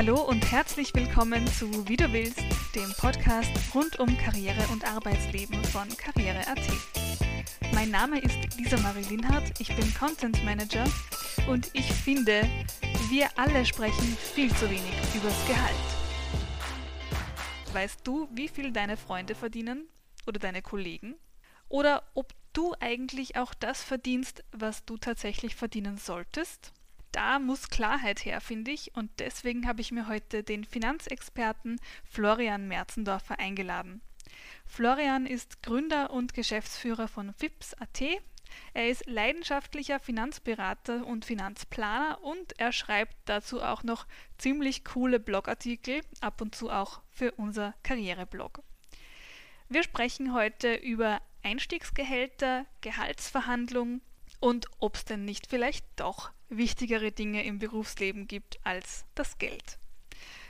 Hallo und herzlich willkommen zu Wie du willst, dem Podcast rund um Karriere und Arbeitsleben von Karriere.at. Mein Name ist Lisa Marie Linhardt, ich bin Content Manager und ich finde, wir alle sprechen viel zu wenig übers Gehalt. Weißt du, wie viel deine Freunde verdienen oder deine Kollegen? Oder ob du eigentlich auch das verdienst, was du tatsächlich verdienen solltest? Da muss Klarheit her, finde ich, und deswegen habe ich mir heute den Finanzexperten Florian Merzendorfer eingeladen. Florian ist Gründer und Geschäftsführer von FIPS.at. Er ist leidenschaftlicher Finanzberater und Finanzplaner und er schreibt dazu auch noch ziemlich coole Blogartikel, ab und zu auch für unser Karriereblog. Wir sprechen heute über Einstiegsgehälter, Gehaltsverhandlungen und ob es denn nicht vielleicht doch wichtigere Dinge im Berufsleben gibt als das Geld.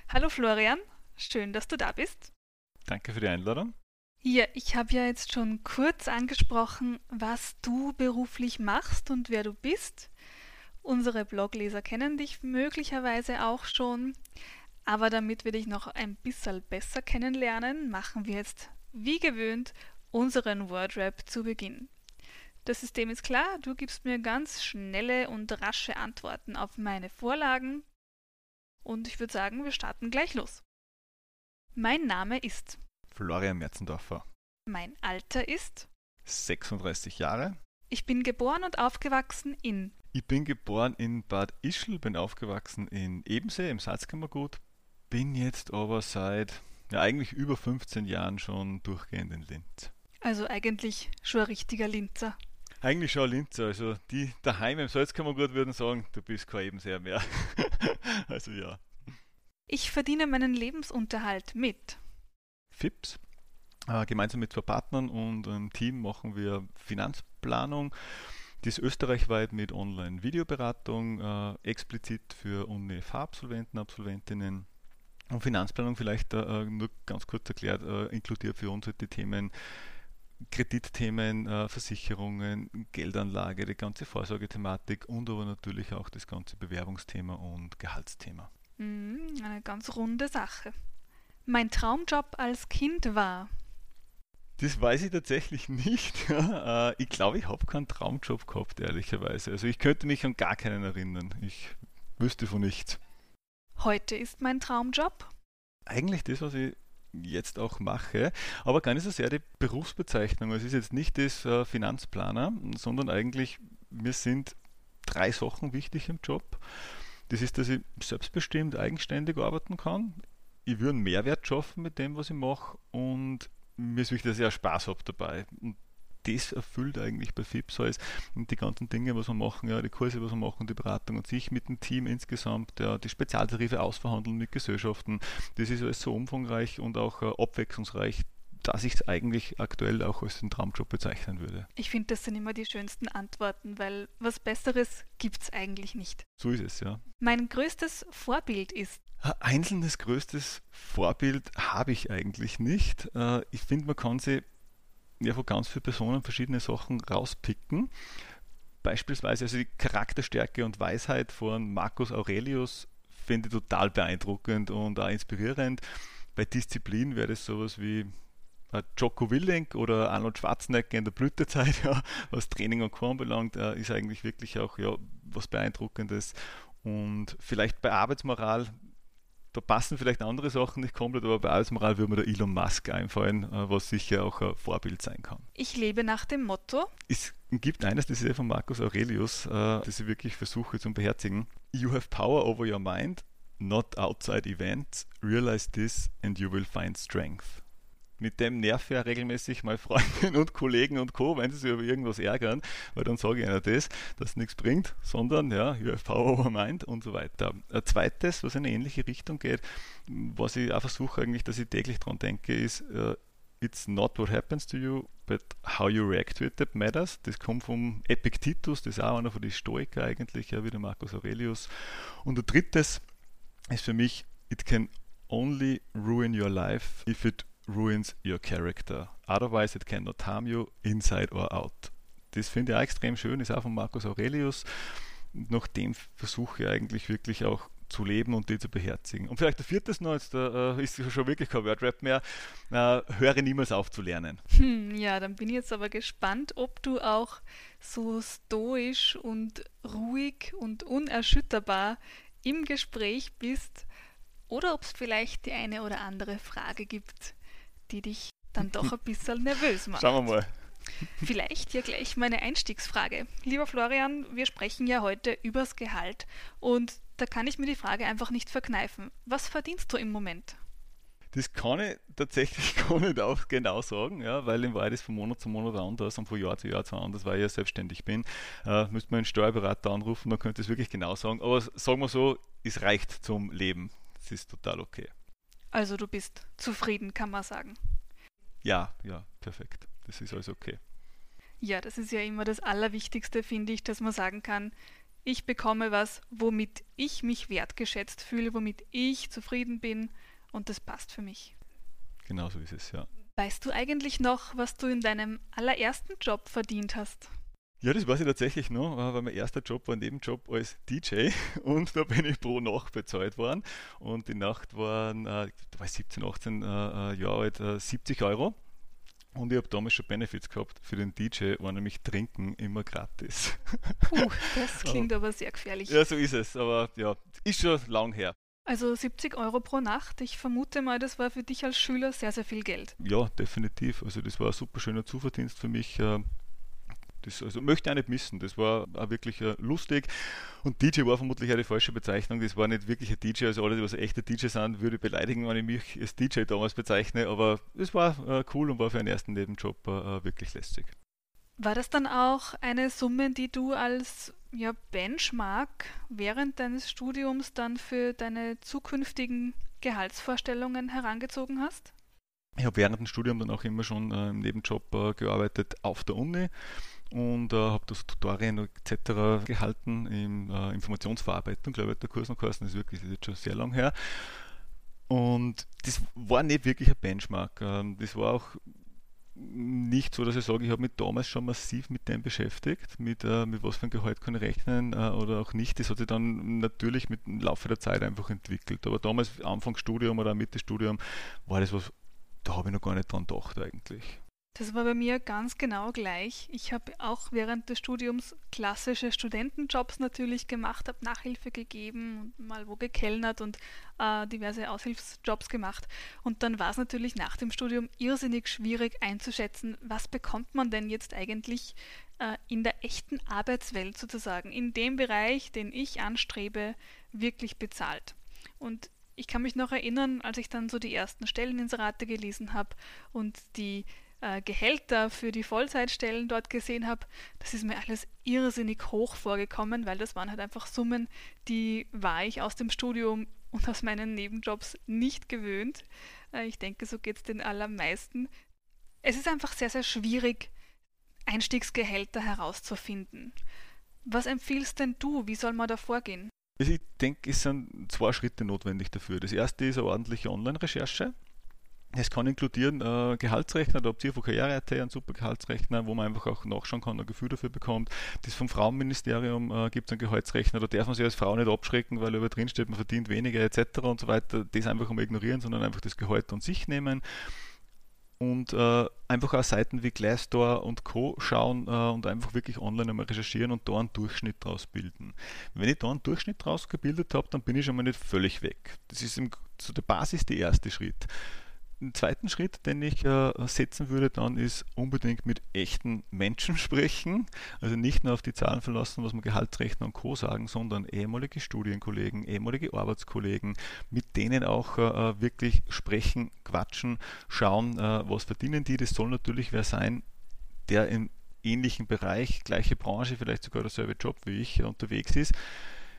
Hallo Florian, schön, dass du da bist. Danke für die Einladung. Ja, ich habe ja jetzt schon kurz angesprochen, was du beruflich machst und wer du bist. Unsere Blogleser kennen dich möglicherweise auch schon, aber damit wir dich noch ein bisschen besser kennenlernen, machen wir jetzt wie gewöhnt unseren Wordrap zu Beginn. Das System ist klar, du gibst mir ganz schnelle und rasche Antworten auf meine Vorlagen. Und ich würde sagen, wir starten gleich los. Mein Name ist Florian Merzendorfer. Mein Alter ist 36 Jahre. Ich bin geboren und aufgewachsen in Ich bin geboren in Bad Ischl, bin aufgewachsen in Ebensee im Salzkammergut, bin jetzt aber seit ja, eigentlich über 15 Jahren schon durchgehend in Linz. Also eigentlich schon ein richtiger Linzer. Eigentlich schon Linzer. Also die daheim im Salzkammergut würden sagen, du bist kein Ebenseher mehr. also ja. Ich verdiene meinen Lebensunterhalt mit FIPS. Äh, gemeinsam mit zwei Partnern und einem Team machen wir Finanzplanung. Die ist österreichweit mit Online-Videoberatung, äh, explizit für UNIFA-Absolventen, Absolventinnen. Und Finanzplanung vielleicht äh, nur ganz kurz erklärt, äh, inkludiert für uns halt die Themen Kreditthemen, äh, Versicherungen, Geldanlage, die ganze Vorsorgethematik und aber natürlich auch das ganze Bewerbungsthema und Gehaltsthema. Mhm, eine ganz runde Sache. Mein Traumjob als Kind war. Das weiß ich tatsächlich nicht. Äh, ich glaube, ich habe keinen Traumjob gehabt, ehrlicherweise. Also ich könnte mich an gar keinen erinnern. Ich wüsste von nichts. Heute ist mein Traumjob? Eigentlich das, was ich jetzt auch mache, aber gar nicht so sehr die Berufsbezeichnung. Es ist jetzt nicht das äh, Finanzplaner, sondern eigentlich mir sind drei Sachen wichtig im Job. Das ist, dass ich selbstbestimmt, eigenständig arbeiten kann. Ich würde einen Mehrwert schaffen mit dem, was ich mache und mir ist wichtig, dass ich auch Spaß habe dabei. Und das erfüllt eigentlich bei FIPS alles und die ganzen Dinge, was wir machen, ja, die Kurse, was wir machen, die Beratung und sich mit dem Team insgesamt, ja, die Spezialtarife ausverhandeln mit Gesellschaften, das ist alles so umfangreich und auch äh, abwechslungsreich, dass ich es eigentlich aktuell auch als den Traumjob bezeichnen würde. Ich finde, das sind immer die schönsten Antworten, weil was Besseres gibt es eigentlich nicht. So ist es, ja. Mein größtes Vorbild ist. Ein einzelnes größtes Vorbild habe ich eigentlich nicht. Äh, ich finde, man kann sie ja von ganz vielen Personen verschiedene Sachen rauspicken. Beispielsweise also die Charakterstärke und Weisheit von Marcus Aurelius finde ich total beeindruckend und auch inspirierend. Bei Disziplin wäre das sowas wie äh, Jocko Willink oder Arnold Schwarzenegger in der Blütezeit, ja, was Training und Co. anbelangt, äh, ist eigentlich wirklich auch ja, was Beeindruckendes. Und vielleicht bei Arbeitsmoral da passen vielleicht andere Sachen nicht komplett, aber bei Arbeitsmoral würde mir der Elon Musk einfallen, äh, was sicher auch ein Vorbild sein kann. Ich lebe nach dem Motto. Es gibt eines, das ist von Marcus Aurelius, äh, das ich wirklich versuche zu beherzigen. You have power over your mind, not outside events. Realize this and you will find strength mit dem nerv ja regelmäßig mal Freundinnen und Kollegen und Co., wenn sie sich über irgendwas ärgern, weil dann sage ich ihnen das, dass nichts bringt, sondern ja, power over mind und so weiter. Ein zweites, was in eine ähnliche Richtung geht, was ich auch versuche eigentlich, dass ich täglich dran denke, ist, uh, it's not what happens to you, but how you react to it that matters. Das kommt vom Epictetus, das ist auch einer von den Stoiker eigentlich, ja, wie der Marcus Aurelius. Und ein drittes ist für mich, it can only ruin your life if it ruins your character. Otherwise it cannot harm you inside or out. Das finde ich auch extrem schön, ist auch von Marcus Aurelius. Nach dem versuche ich eigentlich wirklich auch zu leben und die zu beherzigen. Und vielleicht der vierte noch, jetzt äh, ist schon wirklich kein Wordrap mehr, äh, höre niemals auf zu lernen. Hm, ja, dann bin ich jetzt aber gespannt, ob du auch so stoisch und ruhig und unerschütterbar im Gespräch bist oder ob es vielleicht die eine oder andere Frage gibt, die dich dann doch ein bisschen nervös macht. Schauen wir mal. Vielleicht ja gleich meine Einstiegsfrage. Lieber Florian, wir sprechen ja heute übers Gehalt und da kann ich mir die Frage einfach nicht verkneifen. Was verdienst du im Moment? Das kann ich tatsächlich gar nicht auch genau sagen, ja, weil in Wahrheit ist von Monat zu Monat anders und von Jahr zu Jahr zu anders, weil ich ja selbstständig bin. Äh, müsste man einen Steuerberater anrufen, dann könnte ich es wirklich genau sagen. Aber sagen wir so, es reicht zum Leben. Es ist total okay. Also du bist zufrieden, kann man sagen. Ja, ja, perfekt. Das ist alles okay. Ja, das ist ja immer das Allerwichtigste, finde ich, dass man sagen kann, ich bekomme was, womit ich mich wertgeschätzt fühle, womit ich zufrieden bin und das passt für mich. Genau so ist es, ja. Weißt du eigentlich noch, was du in deinem allerersten Job verdient hast? Ja, das weiß ich tatsächlich noch, weil mein erster Job war ein Nebenjob als DJ und da bin ich pro Nacht bezahlt worden und die Nacht waren, äh, da war ich 17, 18 äh, äh, Jahre alt, äh, 70 Euro. Und ich habe damals schon Benefits gehabt. Für den DJ war nämlich Trinken immer gratis. Puh, das klingt aber sehr gefährlich. Ja, so ist es. Aber ja, ist schon lang her. Also 70 Euro pro Nacht. Ich vermute mal, das war für dich als Schüler sehr, sehr viel Geld. Ja, definitiv. Also das war ein super schöner Zuverdienst für mich. Äh, das also möchte ich auch nicht missen. Das war auch wirklich uh, lustig. Und DJ war vermutlich auch die falsche Bezeichnung. Das war nicht wirklich ein DJ. Also alle, die was echte DJ sind, würde beleidigen, wenn ich mich als DJ damals bezeichne. Aber es war uh, cool und war für einen ersten Nebenjob uh, wirklich lästig. War das dann auch eine Summe, die du als ja, Benchmark während deines Studiums dann für deine zukünftigen Gehaltsvorstellungen herangezogen hast? Ich habe während dem Studium dann auch immer schon äh, im Nebenjob äh, gearbeitet auf der Uni und äh, habe das Tutorien etc. gehalten in äh, Informationsverarbeitung, glaube ich, der Kurs noch geheißen, das ist wirklich das ist jetzt schon sehr lang her. Und das war nicht wirklich ein Benchmark. Ähm, das war auch nicht so, dass ich sage, ich habe mich damals schon massiv mit dem beschäftigt, mit, äh, mit was für ein Gehalt kann ich rechnen äh, oder auch nicht. Das hat sich dann natürlich mit dem Laufe der Zeit einfach entwickelt. Aber damals, Anfang Studium oder Mitte Studium, war das was, da habe ich noch gar nicht dran gedacht eigentlich. Das war bei mir ganz genau gleich. Ich habe auch während des Studiums klassische Studentenjobs natürlich gemacht, habe Nachhilfe gegeben und mal wo gekellnert und äh, diverse Aushilfsjobs gemacht. Und dann war es natürlich nach dem Studium irrsinnig schwierig einzuschätzen, was bekommt man denn jetzt eigentlich äh, in der echten Arbeitswelt sozusagen, in dem Bereich, den ich anstrebe, wirklich bezahlt. Und ich kann mich noch erinnern, als ich dann so die ersten Stelleninserate gelesen habe und die äh, Gehälter für die Vollzeitstellen dort gesehen habe, das ist mir alles irrsinnig hoch vorgekommen, weil das waren halt einfach Summen, die war ich aus dem Studium und aus meinen Nebenjobs nicht gewöhnt. Äh, ich denke, so geht es den allermeisten. Es ist einfach sehr, sehr schwierig, Einstiegsgehälter herauszufinden. Was empfiehlst denn du? Wie soll man da vorgehen? Ich denke, es sind zwei Schritte notwendig dafür. Das erste ist eine ordentliche Online-Recherche. Es kann inkludieren äh, Gehaltsrechner, da habt ihr von Karriere.at einen super Gehaltsrechner, wo man einfach auch nachschauen kann, ein Gefühl dafür bekommt. Das vom Frauenministerium äh, gibt es einen Gehaltsrechner, da darf man sich als Frau nicht abschrecken, weil über drin steht, man verdient weniger etc. und so weiter. Das einfach mal ignorieren, sondern einfach das Gehalt an sich nehmen und äh, einfach auch Seiten wie Glassdoor und Co. schauen äh, und einfach wirklich online einmal recherchieren und da einen Durchschnitt draus bilden. Wenn ich da einen Durchschnitt draus gebildet habe, dann bin ich schon mal nicht völlig weg. Das ist im, so der Basis der erste Schritt. Ein zweiten Schritt, den ich äh, setzen würde, dann ist unbedingt mit echten Menschen sprechen. Also nicht nur auf die Zahlen verlassen, was man Gehaltsrechner und Co. sagen, sondern ehemalige Studienkollegen, ehemalige Arbeitskollegen, mit denen auch äh, wirklich sprechen, quatschen, schauen, äh, was verdienen die. Das soll natürlich wer sein, der im ähnlichen Bereich, gleiche Branche, vielleicht sogar derselbe Job wie ich unterwegs ist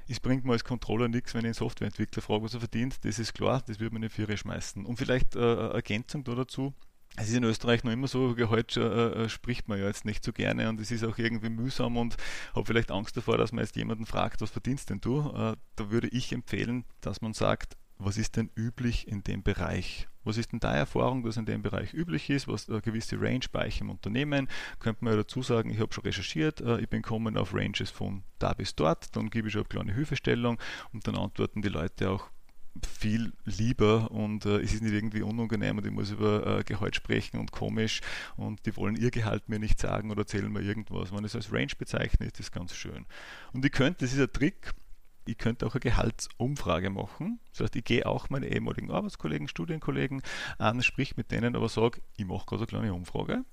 es bringt mir als Controller nichts, wenn ich einen Softwareentwickler frage, was er verdient. Das ist klar, das würde man nicht für schmeißen. Und vielleicht äh, Ergänzung da dazu. Es ist in Österreich noch immer so, Gehalt äh, äh, spricht man ja jetzt nicht so gerne und es ist auch irgendwie mühsam und habe vielleicht Angst davor, dass man jetzt jemanden fragt, was verdienst denn du? Äh, da würde ich empfehlen, dass man sagt, was ist denn üblich in dem Bereich? Was ist denn deine Erfahrung, dass in dem Bereich üblich ist, was eine gewisse Range bei euch im Unternehmen? Könnte man ja dazu sagen, ich habe schon recherchiert, äh, ich bin kommen auf Ranges von da bis dort, dann gebe ich schon eine kleine Hilfestellung und dann antworten die Leute auch viel lieber und äh, es ist nicht irgendwie unangenehm und ich muss über äh, Gehalt sprechen und komisch und die wollen ihr Gehalt mir nicht sagen oder erzählen mir irgendwas. Wenn es als Range bezeichne, ist das ganz schön. Und ich könnte, das ist ein Trick, ich könnte auch eine Gehaltsumfrage machen. Das heißt, ich gehe auch meine ehemaligen Arbeitskollegen, Studienkollegen an, sprich mit denen, aber sage, ich mache gerade eine kleine Umfrage.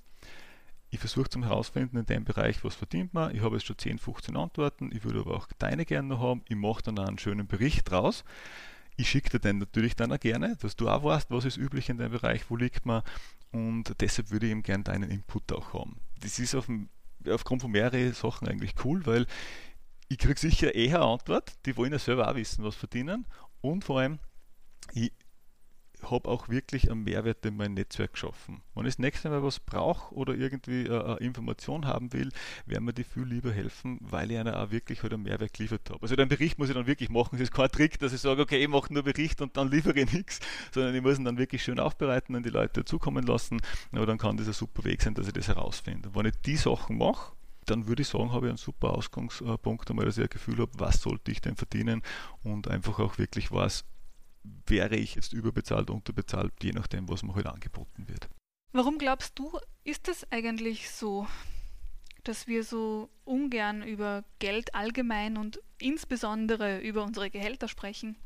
Ich versuche zum herausfinden in dem Bereich, was verdient man. Ich habe jetzt schon 10, 15 Antworten. Ich würde aber auch deine gerne noch haben. Ich mache dann einen schönen Bericht draus. Ich schicke dir den natürlich dann auch gerne, dass du auch weißt, was ist üblich in dem Bereich, wo liegt man. Und deshalb würde ich eben gerne deinen Input auch haben. Das ist auf dem, aufgrund von mehreren Sachen eigentlich cool, weil ich kriege sicher eher Antwort, die wollen ja selber auch wissen, was verdienen. Und vor allem, ich habe auch wirklich einen Mehrwert in mein Netzwerk geschaffen. Wenn ich das nächste Mal was brauche oder irgendwie äh, eine Information haben will, werden mir die viel lieber helfen, weil ich einer auch wirklich halt einen Mehrwert geliefert habe. Also den Bericht muss ich dann wirklich machen. Es ist kein Trick, dass ich sage, okay, ich mache nur Bericht und dann liefere ich nichts, sondern ich muss ihn dann wirklich schön aufbereiten und die Leute zukommen lassen. Aber dann kann das ein super Weg sein, dass ich das herausfinde. Wenn ich die Sachen mache, dann würde ich sagen, habe ich einen super Ausgangspunkt, einmal, dass ich ein Gefühl habe, was sollte ich denn verdienen und einfach auch wirklich was wäre ich jetzt überbezahlt, unterbezahlt, je nachdem, was mir heute halt angeboten wird. Warum glaubst du, ist es eigentlich so, dass wir so ungern über Geld allgemein und insbesondere über unsere Gehälter sprechen?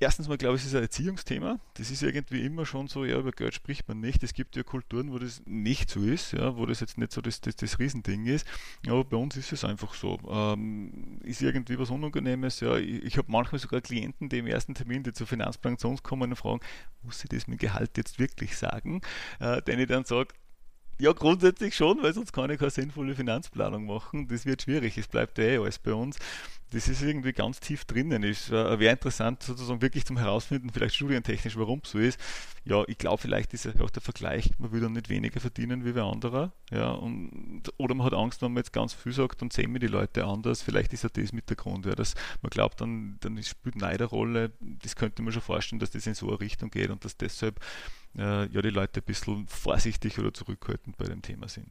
Erstens mal glaube ich, es ist ein Erziehungsthema. Das ist irgendwie immer schon so, ja, über Geld spricht man nicht. Es gibt ja Kulturen, wo das nicht so ist, ja, wo das jetzt nicht so das, das, das Riesending ist. Aber bei uns ist es einfach so. Ähm, ist irgendwie was Unangenehmes, ja, ich, ich habe manchmal sogar Klienten, die im ersten Termin, die zur Finanzplanung zu uns kommen und fragen, muss ich das mit Gehalt jetzt wirklich sagen? Äh, denn ich dann sage, ja, grundsätzlich schon, weil sonst kann ich keine sinnvolle Finanzplanung machen. Das wird schwierig. Es bleibt eh alles bei uns das ist irgendwie ganz tief drinnen. Es äh, wäre interessant, sozusagen wirklich zum Herausfinden, vielleicht studientechnisch, warum so ist. Ja, ich glaube, vielleicht ist auch der Vergleich, man will dann nicht weniger verdienen wie wer anderer. Ja, und, oder man hat Angst, wenn man jetzt ganz viel sagt, dann sehen wir die Leute anders. Vielleicht ist ja das mit der Grund. Ja, dass man glaubt, dann, dann spielt Neid eine Rolle. Das könnte man schon vorstellen, dass das in so eine Richtung geht und dass deshalb äh, ja, die Leute ein bisschen vorsichtig oder zurückhaltend bei dem Thema sind.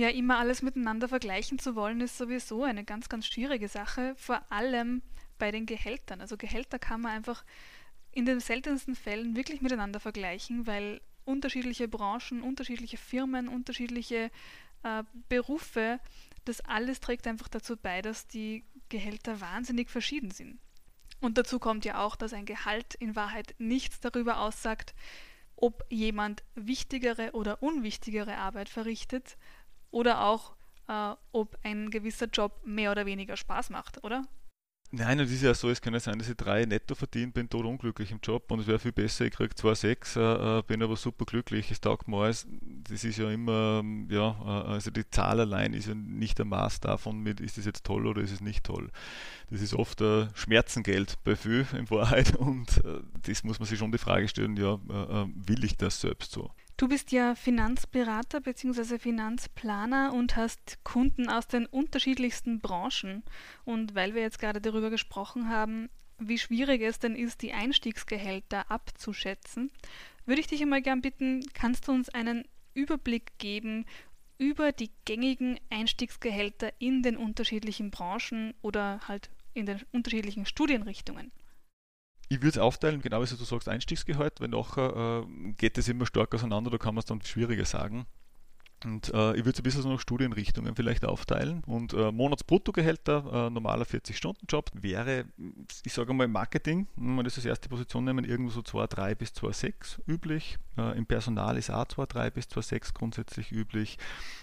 Ja, immer alles miteinander vergleichen zu wollen, ist sowieso eine ganz, ganz schwierige Sache, vor allem bei den Gehältern. Also Gehälter kann man einfach in den seltensten Fällen wirklich miteinander vergleichen, weil unterschiedliche Branchen, unterschiedliche Firmen, unterschiedliche äh, Berufe, das alles trägt einfach dazu bei, dass die Gehälter wahnsinnig verschieden sind. Und dazu kommt ja auch, dass ein Gehalt in Wahrheit nichts darüber aussagt, ob jemand wichtigere oder unwichtigere Arbeit verrichtet, oder auch, äh, ob ein gewisser Job mehr oder weniger Spaß macht, oder? Nein, und es ist ja so, es kann ja sein, dass ich drei netto verdiene, bin tot unglücklich im Job und es wäre viel besser, ich kriege 2,6, äh, äh, bin aber super glücklich, es taugt mir alles. Das ist ja immer, ja, äh, also die Zahl allein ist ja nicht der Maß davon, mit, ist es jetzt toll oder ist es nicht toll. Das ist oft äh, Schmerzengeld bei viel in Wahrheit und äh, das muss man sich schon die Frage stellen, ja, äh, will ich das selbst so? Du bist ja Finanzberater bzw. Finanzplaner und hast Kunden aus den unterschiedlichsten Branchen. Und weil wir jetzt gerade darüber gesprochen haben, wie schwierig es denn ist, die Einstiegsgehälter abzuschätzen, würde ich dich einmal gern bitten, kannst du uns einen Überblick geben über die gängigen Einstiegsgehälter in den unterschiedlichen Branchen oder halt in den unterschiedlichen Studienrichtungen? Ich würde es aufteilen, genau wie du sagst, Einstiegsgehalt, weil nachher äh, geht es immer stark auseinander, da kann man es dann schwieriger sagen. Und äh, ich würde es ein bisschen so nach Studienrichtungen vielleicht aufteilen. Und äh, Monatsbruttogehälter, äh, normaler 40-Stunden-Job, wäre, ich sage mal, im Marketing, wenn wir das als erste Position nehmen, irgendwo so 2,3 bis 2,6 üblich. Äh, Im Personal ist auch 2,3 bis 2,6 grundsätzlich üblich.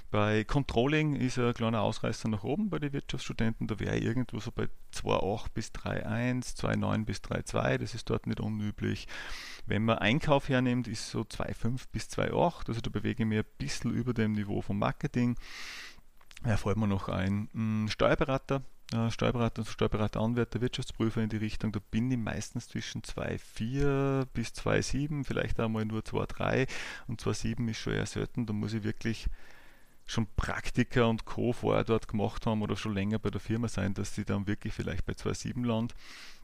Bei Controlling ist ein kleiner Ausreißer nach oben bei den Wirtschaftsstudenten. Da wäre irgendwo so bei 2,8 bis 3,1, 2,9 bis 3,2. Das ist dort nicht unüblich. Wenn man Einkauf hernimmt, ist so 2,5 bis 2,8. Also da bewege ich mich ein bisschen über dem Niveau vom Marketing. Ja, fällt mir noch ein hm, Steuerberater, äh, Steuerberater, Steuerberater, Anwärter, Wirtschaftsprüfer in die Richtung, da bin ich meistens zwischen 2,4 bis 2,7, vielleicht einmal nur 2,3 und 2,7 ist schon eher selten, da muss ich wirklich schon Praktiker und Co. vorher dort gemacht haben oder schon länger bei der Firma sein, dass sie dann wirklich vielleicht bei 2,7 landen.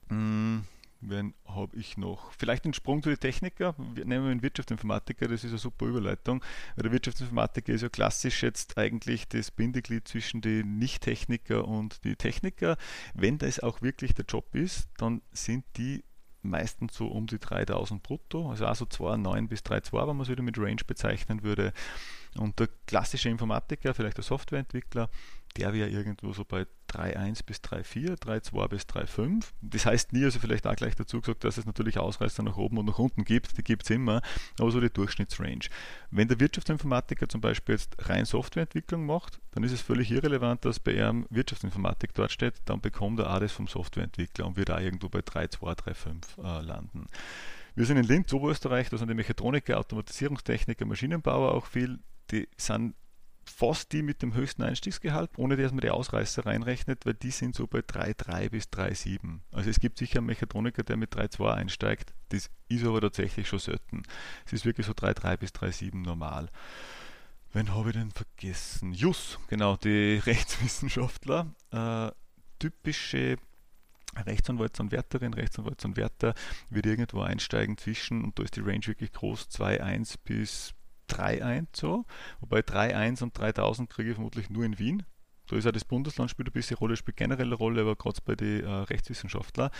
Hm, Wen habe ich noch? Vielleicht einen Sprung zu den Techniker. Nehmen wir einen Wirtschaftsinformatiker, das ist eine super Überleitung. Weil der Wirtschaftsinformatiker ist ja klassisch jetzt eigentlich das Bindeglied zwischen den Nicht-Techniker und die Techniker. Wenn das auch wirklich der Job ist, dann sind die meistens so um die 3000 brutto, also also 2,9 bis 3,2, wenn man es wieder mit Range bezeichnen würde. Und der klassische Informatiker, vielleicht der Softwareentwickler, der wäre irgendwo so bei 3.1 bis 3.4, 3.2 bis 3.5. Das heißt nie, also vielleicht auch gleich dazu gesagt, dass es natürlich Ausreißer nach oben und nach unten gibt, die gibt es immer, aber so die Durchschnittsrange. Wenn der Wirtschaftsinformatiker zum Beispiel jetzt rein Softwareentwicklung macht, dann ist es völlig irrelevant, dass bei ihm Wirtschaftsinformatik dort steht, dann bekommt er auch das vom Softwareentwickler und wird auch irgendwo bei 3.2, 3.5 äh, landen. Wir sind in Linz, Oberösterreich, da sind die Mechatroniker, Automatisierungstechniker, Maschinenbauer auch viel. Die sind fast die mit dem höchsten Einstiegsgehalt, ohne dass man die Ausreißer reinrechnet, weil die sind so bei 3,3 bis 3,7. Also es gibt sicher einen Mechatroniker, der mit 3,2 einsteigt. Das ist aber tatsächlich schon selten. Es ist wirklich so 3,3 bis 3,7 normal. Wen habe ich denn vergessen? Jus, genau, die Rechtswissenschaftler. Äh, typische Rechtsanwaltsanwärterin, Rechtsanwaltsanwärter wird irgendwo einsteigen zwischen, und da ist die Range wirklich groß, 2,1 bis 3-1 so, wobei 3-1 und 3000 kriege ich vermutlich nur in Wien. So ist ja das Bundesland spielt ein bisschen Rolle, spielt generell eine Rolle, aber gerade bei den äh, Rechtswissenschaftler.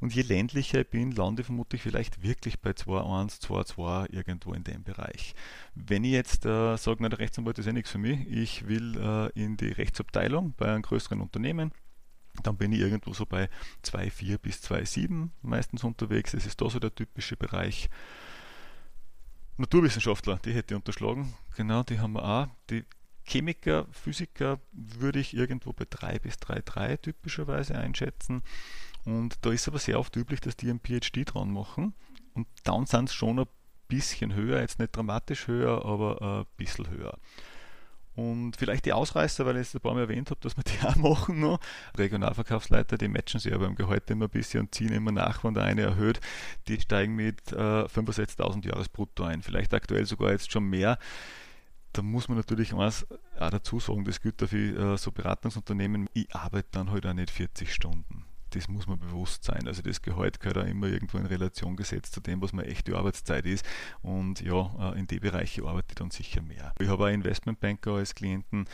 Und je ländlicher ich bin, lande ich vermutlich vielleicht wirklich bei 2-1, 2-2 irgendwo in dem Bereich. Wenn ich jetzt äh, sage, der Rechtsanwalt ist ja nichts für mich, ich will äh, in die Rechtsabteilung bei einem größeren Unternehmen, dann bin ich irgendwo so bei 2,4 bis 2,7 meistens unterwegs. Das ist da so der typische Bereich. Naturwissenschaftler, die hätte ich unterschlagen. Genau, die haben wir auch. Die Chemiker, Physiker würde ich irgendwo bei 3 bis 3,3 typischerweise einschätzen. Und da ist aber sehr oft üblich, dass die einen PhD dran machen. Und dann sind es schon ein bisschen höher, jetzt nicht dramatisch höher, aber ein bisschen höher. Und vielleicht die Ausreißer, weil ich es ein paar Mal erwähnt habe, dass wir die auch machen noch. Regionalverkaufsleiter, die matchen sich aber im Gehalt immer ein bisschen und ziehen immer nach, wenn der eine erhöht. Die steigen mit äh, 65.000 Jahresbrutto ein. Vielleicht aktuell sogar jetzt schon mehr. Da muss man natürlich eins auch dazu sagen, das gilt für äh, so Beratungsunternehmen. Ich arbeite dann halt auch nicht 40 Stunden das muss man bewusst sein. Also das Gehalt gehört auch immer irgendwo in Relation gesetzt zu dem, was meine echte Arbeitszeit ist. Und ja, äh, in die Bereiche arbeite ich dann sicher mehr. Ich habe auch Investmentbanker als Klienten.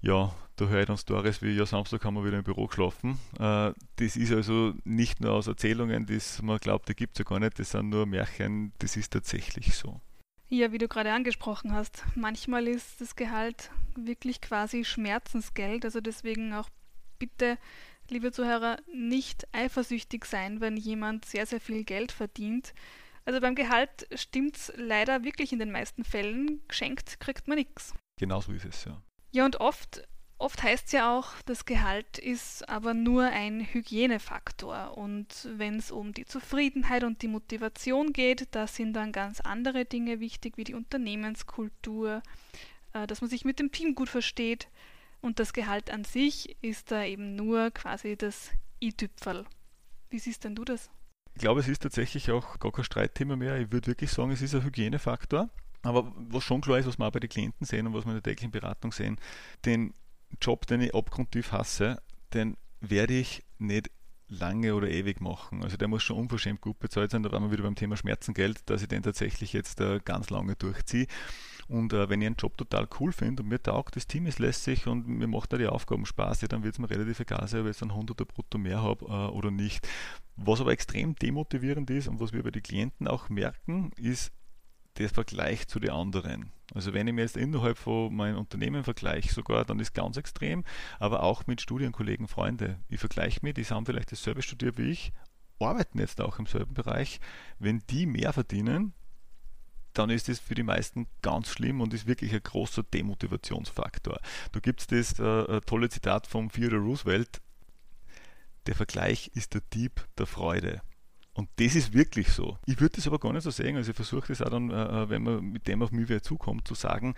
Ja, da höre ich dann Stories wie, ja, Samstag haben wir wieder im Büro geschlafen. Äh, das ist also nicht nur aus Erzählungen, das man glaubt, die gibt es ja gar nicht, das sind nur Märchen, das ist tatsächlich so. Ja, wie du gerade angesprochen hast, manchmal ist das Gehalt wirklich quasi Schmerzensgeld, also deswegen auch bitte liebe Zuhörer, nicht eifersüchtig sein, wenn jemand sehr, sehr viel Geld verdient. Also beim Gehalt stimmt es leider wirklich in den meisten Fällen. Geschenkt kriegt man nichts. Genau so ist es, ja. Ja, und oft, oft heißt es ja auch, das Gehalt ist aber nur ein Hygienefaktor. Und wenn es um die Zufriedenheit und die Motivation geht, da sind dann ganz andere Dinge wichtig, wie die Unternehmenskultur, äh, dass man sich mit dem Team gut versteht, und das Gehalt an sich ist da eben nur quasi das i-Tüpferl. Wie siehst denn du das? Ich glaube, es ist tatsächlich auch gar kein Streitthema mehr. Ich würde wirklich sagen, es ist ein Hygienefaktor. Aber was schon klar ist, was wir auch bei den Klienten sehen und was wir in der täglichen Beratung sehen, den Job, den ich abgrundtief hasse, den werde ich nicht lange oder ewig machen. Also der muss schon unverschämt gut bezahlt sein. Da waren wir wieder beim Thema Schmerzengeld, dass ich den tatsächlich jetzt äh, ganz lange durchziehe. Und äh, wenn ich einen Job total cool finde und mir taugt, das Team ist lässig und mir macht da die Aufgaben Spaß, ja, dann wird es mir relativ egal sein, ob ich jetzt einen 100er brutto mehr habe äh, oder nicht. Was aber extrem demotivierend ist und was wir bei den Klienten auch merken, ist der Vergleich zu den anderen. Also wenn ich mir jetzt innerhalb von meinem Unternehmen vergleiche sogar, dann ist ganz extrem, aber auch mit Studienkollegen, Freunde. Ich vergleiche mich, die haben vielleicht dasselbe studiert wie ich, arbeiten jetzt auch im selben Bereich. Wenn die mehr verdienen, dann ist das für die meisten ganz schlimm und ist wirklich ein großer Demotivationsfaktor. Da gibt es das äh, tolle Zitat von Theodore Roosevelt, der Vergleich ist der Dieb der Freude. Und das ist wirklich so. Ich würde das aber gar nicht so sehen. Also ich versuche das auch dann, äh, äh, wenn man mit dem auf mich wieder zukommt, zu sagen,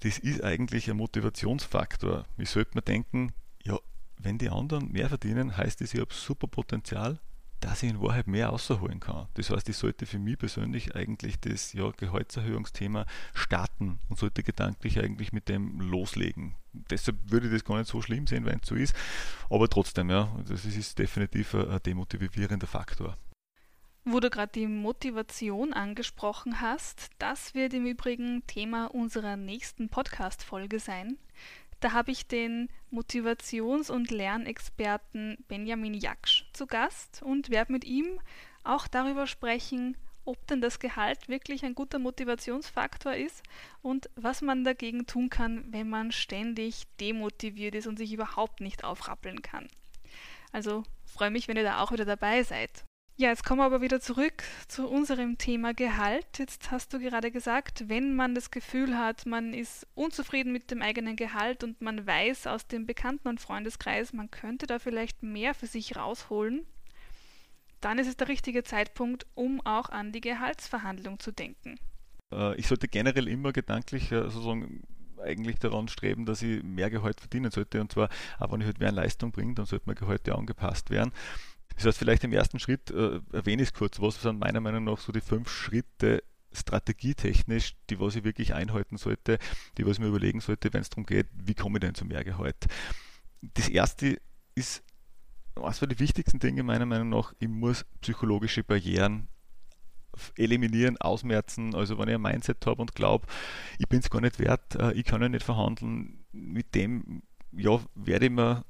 das ist eigentlich ein Motivationsfaktor. Ich sollte mir denken, ja, wenn die anderen mehr verdienen, heißt das, ich habe super Potenzial dass ich in Wahrheit mehr rausholen kann. Das heißt, ich sollte für mich persönlich eigentlich das ja, Gehaltserhöhungsthema starten und sollte gedanklich eigentlich mit dem loslegen. Deshalb würde ich das gar nicht so schlimm sehen, wenn es so ist. Aber trotzdem, ja, das ist definitiv ein demotivierender Faktor. Wo du gerade die Motivation angesprochen hast, das wird im Übrigen Thema unserer nächsten Podcast-Folge sein. Da habe ich den Motivations- und Lernexperten Benjamin Jaksch zu Gast und werde mit ihm auch darüber sprechen, ob denn das Gehalt wirklich ein guter Motivationsfaktor ist und was man dagegen tun kann, wenn man ständig demotiviert ist und sich überhaupt nicht aufrappeln kann. Also freue mich, wenn ihr da auch wieder dabei seid. Ja, jetzt kommen wir aber wieder zurück zu unserem Thema Gehalt. Jetzt hast du gerade gesagt, wenn man das Gefühl hat, man ist unzufrieden mit dem eigenen Gehalt und man weiß aus dem Bekannten- und Freundeskreis, man könnte da vielleicht mehr für sich rausholen, dann ist es der richtige Zeitpunkt, um auch an die Gehaltsverhandlung zu denken. Äh, ich sollte generell immer gedanklich äh, sozusagen eigentlich daran streben, dass ich mehr Gehalt verdienen sollte. Und zwar, auch wenn ich halt mehr Leistung bringe, dann sollte mein Gehalt ja angepasst werden. Das heißt, vielleicht im ersten Schritt äh, erwähne ich es kurz, was sind meiner Meinung nach so die fünf Schritte strategietechnisch, die was ich wirklich einhalten sollte, die was ich mir überlegen sollte, wenn es darum geht, wie komme ich denn zum Mehrgehalt. Das erste ist, was für die wichtigsten Dinge meiner Meinung nach, ich muss psychologische Barrieren eliminieren, ausmerzen. Also wenn ich ein Mindset habe und glaube, ich bin es gar nicht wert, äh, ich kann ja nicht verhandeln, mit dem ja, werde ich mir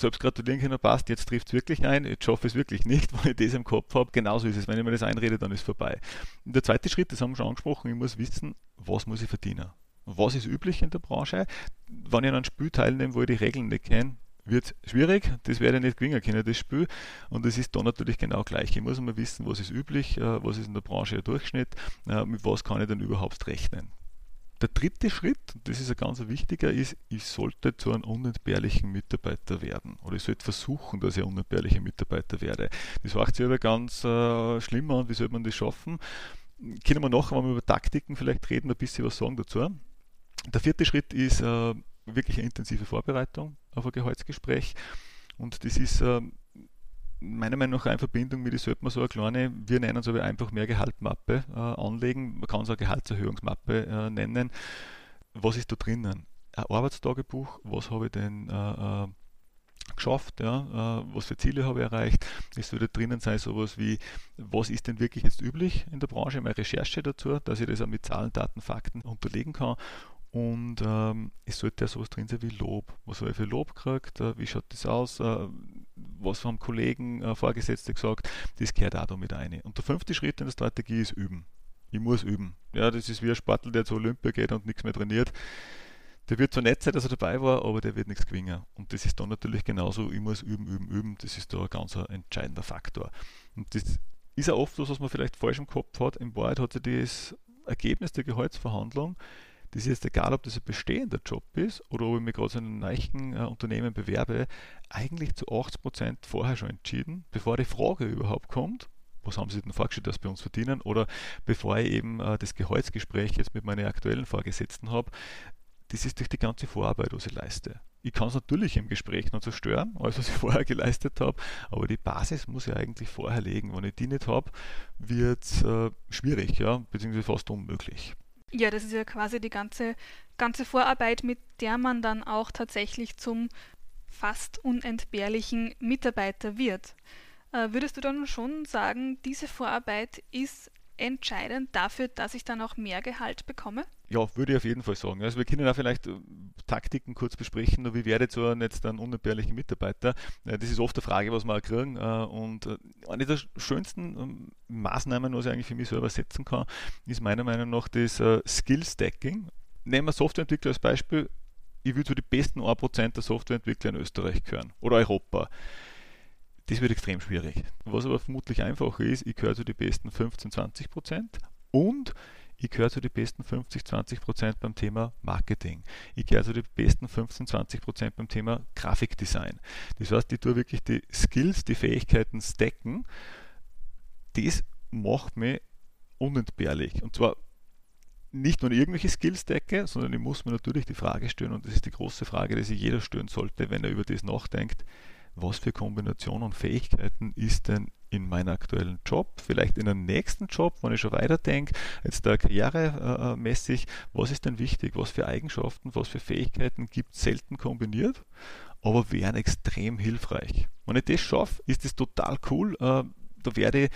selbst gratulieren können, passt, jetzt trifft es wirklich ein, jetzt schaffe ich es wirklich nicht, weil ich das im Kopf habe. Genauso ist es. Wenn ich mir das einrede, dann ist es vorbei. Und der zweite Schritt, das haben wir schon angesprochen, ich muss wissen, was muss ich verdienen. Was ist üblich in der Branche? Wenn ich an einem Spiel teilnehme, wo ich die Regeln nicht kenne, wird schwierig, das werde ich nicht gewinnen können, das Spiel. Und es ist da natürlich genau gleich. Ich muss mal wissen, was ist üblich, äh, was ist in der Branche der Durchschnitt, äh, mit was kann ich denn überhaupt rechnen. Der dritte Schritt, und das ist ein ganz wichtiger, ist, ich sollte zu einem unentbehrlichen Mitarbeiter werden. Oder ich sollte versuchen, dass ich ein unentbehrlicher Mitarbeiter werde. Das macht sich aber ganz äh, schlimm an, wie soll man das schaffen? Können wir nachher, wenn wir über Taktiken vielleicht reden, ein bisschen was sagen dazu. Der vierte Schritt ist äh, wirklich eine intensive Vorbereitung auf ein Gehaltsgespräch. Und das ist äh, meiner Meinung nach in Verbindung mit, ich sollte man so eine kleine, wir nennen es aber einfach mehr Gehaltmappe äh, anlegen. Man kann es auch Gehaltserhöhungsmappe äh, nennen. Was ist da drinnen? Ein Arbeitstagebuch, was habe ich denn äh, äh geschafft, ja, äh, was für Ziele habe ich erreicht. Es würde drinnen sein sowas wie, was ist denn wirklich jetzt üblich in der Branche, meine Recherche dazu, dass ich das auch mit Zahlen, Daten, Fakten unterlegen kann und ähm, es sollte ja sowas drin sein wie Lob. Was habe ich für Lob gekriegt? Äh, wie schaut das aus? Was haben Kollegen, äh, Vorgesetzte gesagt? Das gehört auch damit rein. Und der fünfte Schritt in der Strategie ist üben. Ich muss üben. Ja, das ist wie ein Sportler, der zur Olympia geht und nichts mehr trainiert. Der wird zwar nett sein, dass er dabei war, aber der wird nichts gewinnen. Und das ist dann natürlich genauso, ich muss üben, üben, üben. Das ist da ein ganz entscheidender Faktor. Und das ist auch oft was, was man vielleicht falsch im Kopf hat. In Wahrheit hat sich das Ergebnis der Gehaltsverhandlung das ist jetzt egal, ob das ein bestehender Job ist oder ob ich mich gerade zu einem neuen äh, Unternehmen bewerbe, eigentlich zu 80 Prozent vorher schon entschieden, bevor die Frage überhaupt kommt, was haben Sie denn vorgestellt, dass Sie bei uns verdienen, oder bevor ich eben äh, das Gehaltsgespräch jetzt mit meinen aktuellen Vorgesetzten habe, das ist durch die ganze Vorarbeit, was ich leiste. Ich kann es natürlich im Gespräch noch zerstören, alles was ich vorher geleistet habe, aber die Basis muss ich eigentlich vorher legen. Wenn ich die nicht habe, wird es äh, schwierig, ja, beziehungsweise fast unmöglich. Ja, das ist ja quasi die ganze, ganze Vorarbeit, mit der man dann auch tatsächlich zum fast unentbehrlichen Mitarbeiter wird. Äh, würdest du dann schon sagen, diese Vorarbeit ist entscheidend dafür, dass ich dann auch mehr Gehalt bekomme? Ja, würde ich auf jeden Fall sagen. Also wir können da vielleicht äh, Taktiken kurz besprechen, wie werde ich so jetzt einen unentbehrlichen Mitarbeiter? Äh, das ist oft eine Frage, was wir auch kriegen. Äh, und eine der schönsten ähm, Maßnahmen, was ich eigentlich für mich selber setzen kann, ist meiner Meinung nach das Skill Stacking. Nehmen wir Softwareentwickler als Beispiel. Ich würde zu den besten 1% der Softwareentwickler in Österreich gehören oder Europa. Das wird extrem schwierig. Was aber vermutlich einfacher ist, ich gehöre zu den besten 15, 20 Prozent und ich gehöre zu den besten 50, 20 Prozent beim Thema Marketing. Ich gehöre zu den besten 15, 20 Prozent beim Thema Grafikdesign. Das heißt, ich tue wirklich die Skills, die Fähigkeiten stacken. Das macht mich unentbehrlich. Und zwar nicht nur irgendwelche Skills decke, sondern ich muss mir natürlich die Frage stellen, und das ist die große Frage, die sich jeder stellen sollte, wenn er über das nachdenkt, was für Kombinationen und Fähigkeiten ist denn in meinen aktuellen Job, vielleicht in einem nächsten Job, wenn ich schon weiterdenke, jetzt da karrieremäßig, was ist denn wichtig, was für Eigenschaften, was für Fähigkeiten gibt es selten kombiniert, aber wären extrem hilfreich. Wenn ich das schaffe, ist das total cool, äh, da werde ich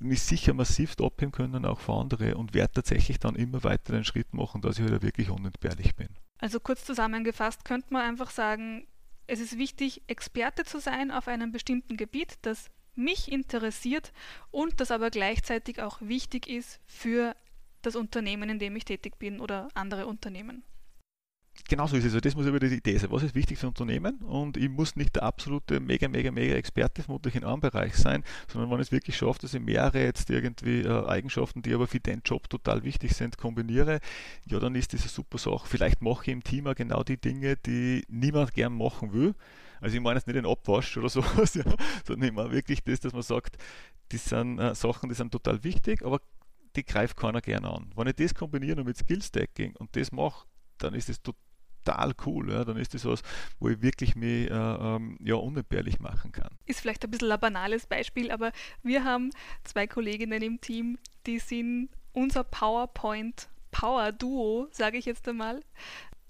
mich sicher massivst abheben können, auch für andere und werde tatsächlich dann immer weiter den Schritt machen, dass ich halt wirklich unentbehrlich bin. Also kurz zusammengefasst könnte man einfach sagen, es ist wichtig, Experte zu sein auf einem bestimmten Gebiet, das mich interessiert und das aber gleichzeitig auch wichtig ist für das Unternehmen, in dem ich tätig bin oder andere Unternehmen genau so ist es. Also das muss aber die Idee sein. Was ist wichtig für Unternehmen? Und ich muss nicht der absolute mega, mega, mega Experte vermutlich in einem Bereich sein, sondern wenn ich es wirklich schaffe, dass ich mehrere jetzt irgendwie äh, Eigenschaften, die aber für den Job total wichtig sind, kombiniere, ja, dann ist das eine super Sache. Vielleicht mache ich im Team auch genau die Dinge, die niemand gern machen will. Also ich meine jetzt nicht den Abwasch oder sowas, ja, sondern ich meine wirklich das, dass man sagt, das sind äh, Sachen, die sind total wichtig, aber die greift keiner gerne an. Wenn ich das kombiniere mit Skillstacking und das mache, dann ist es total cool. Ja? Dann ist das was, wo ich wirklich mich äh, ähm, ja, unentbehrlich machen kann. Ist vielleicht ein bisschen ein banales Beispiel, aber wir haben zwei Kolleginnen im Team, die sind unser PowerPoint Power Duo, sage ich jetzt einmal.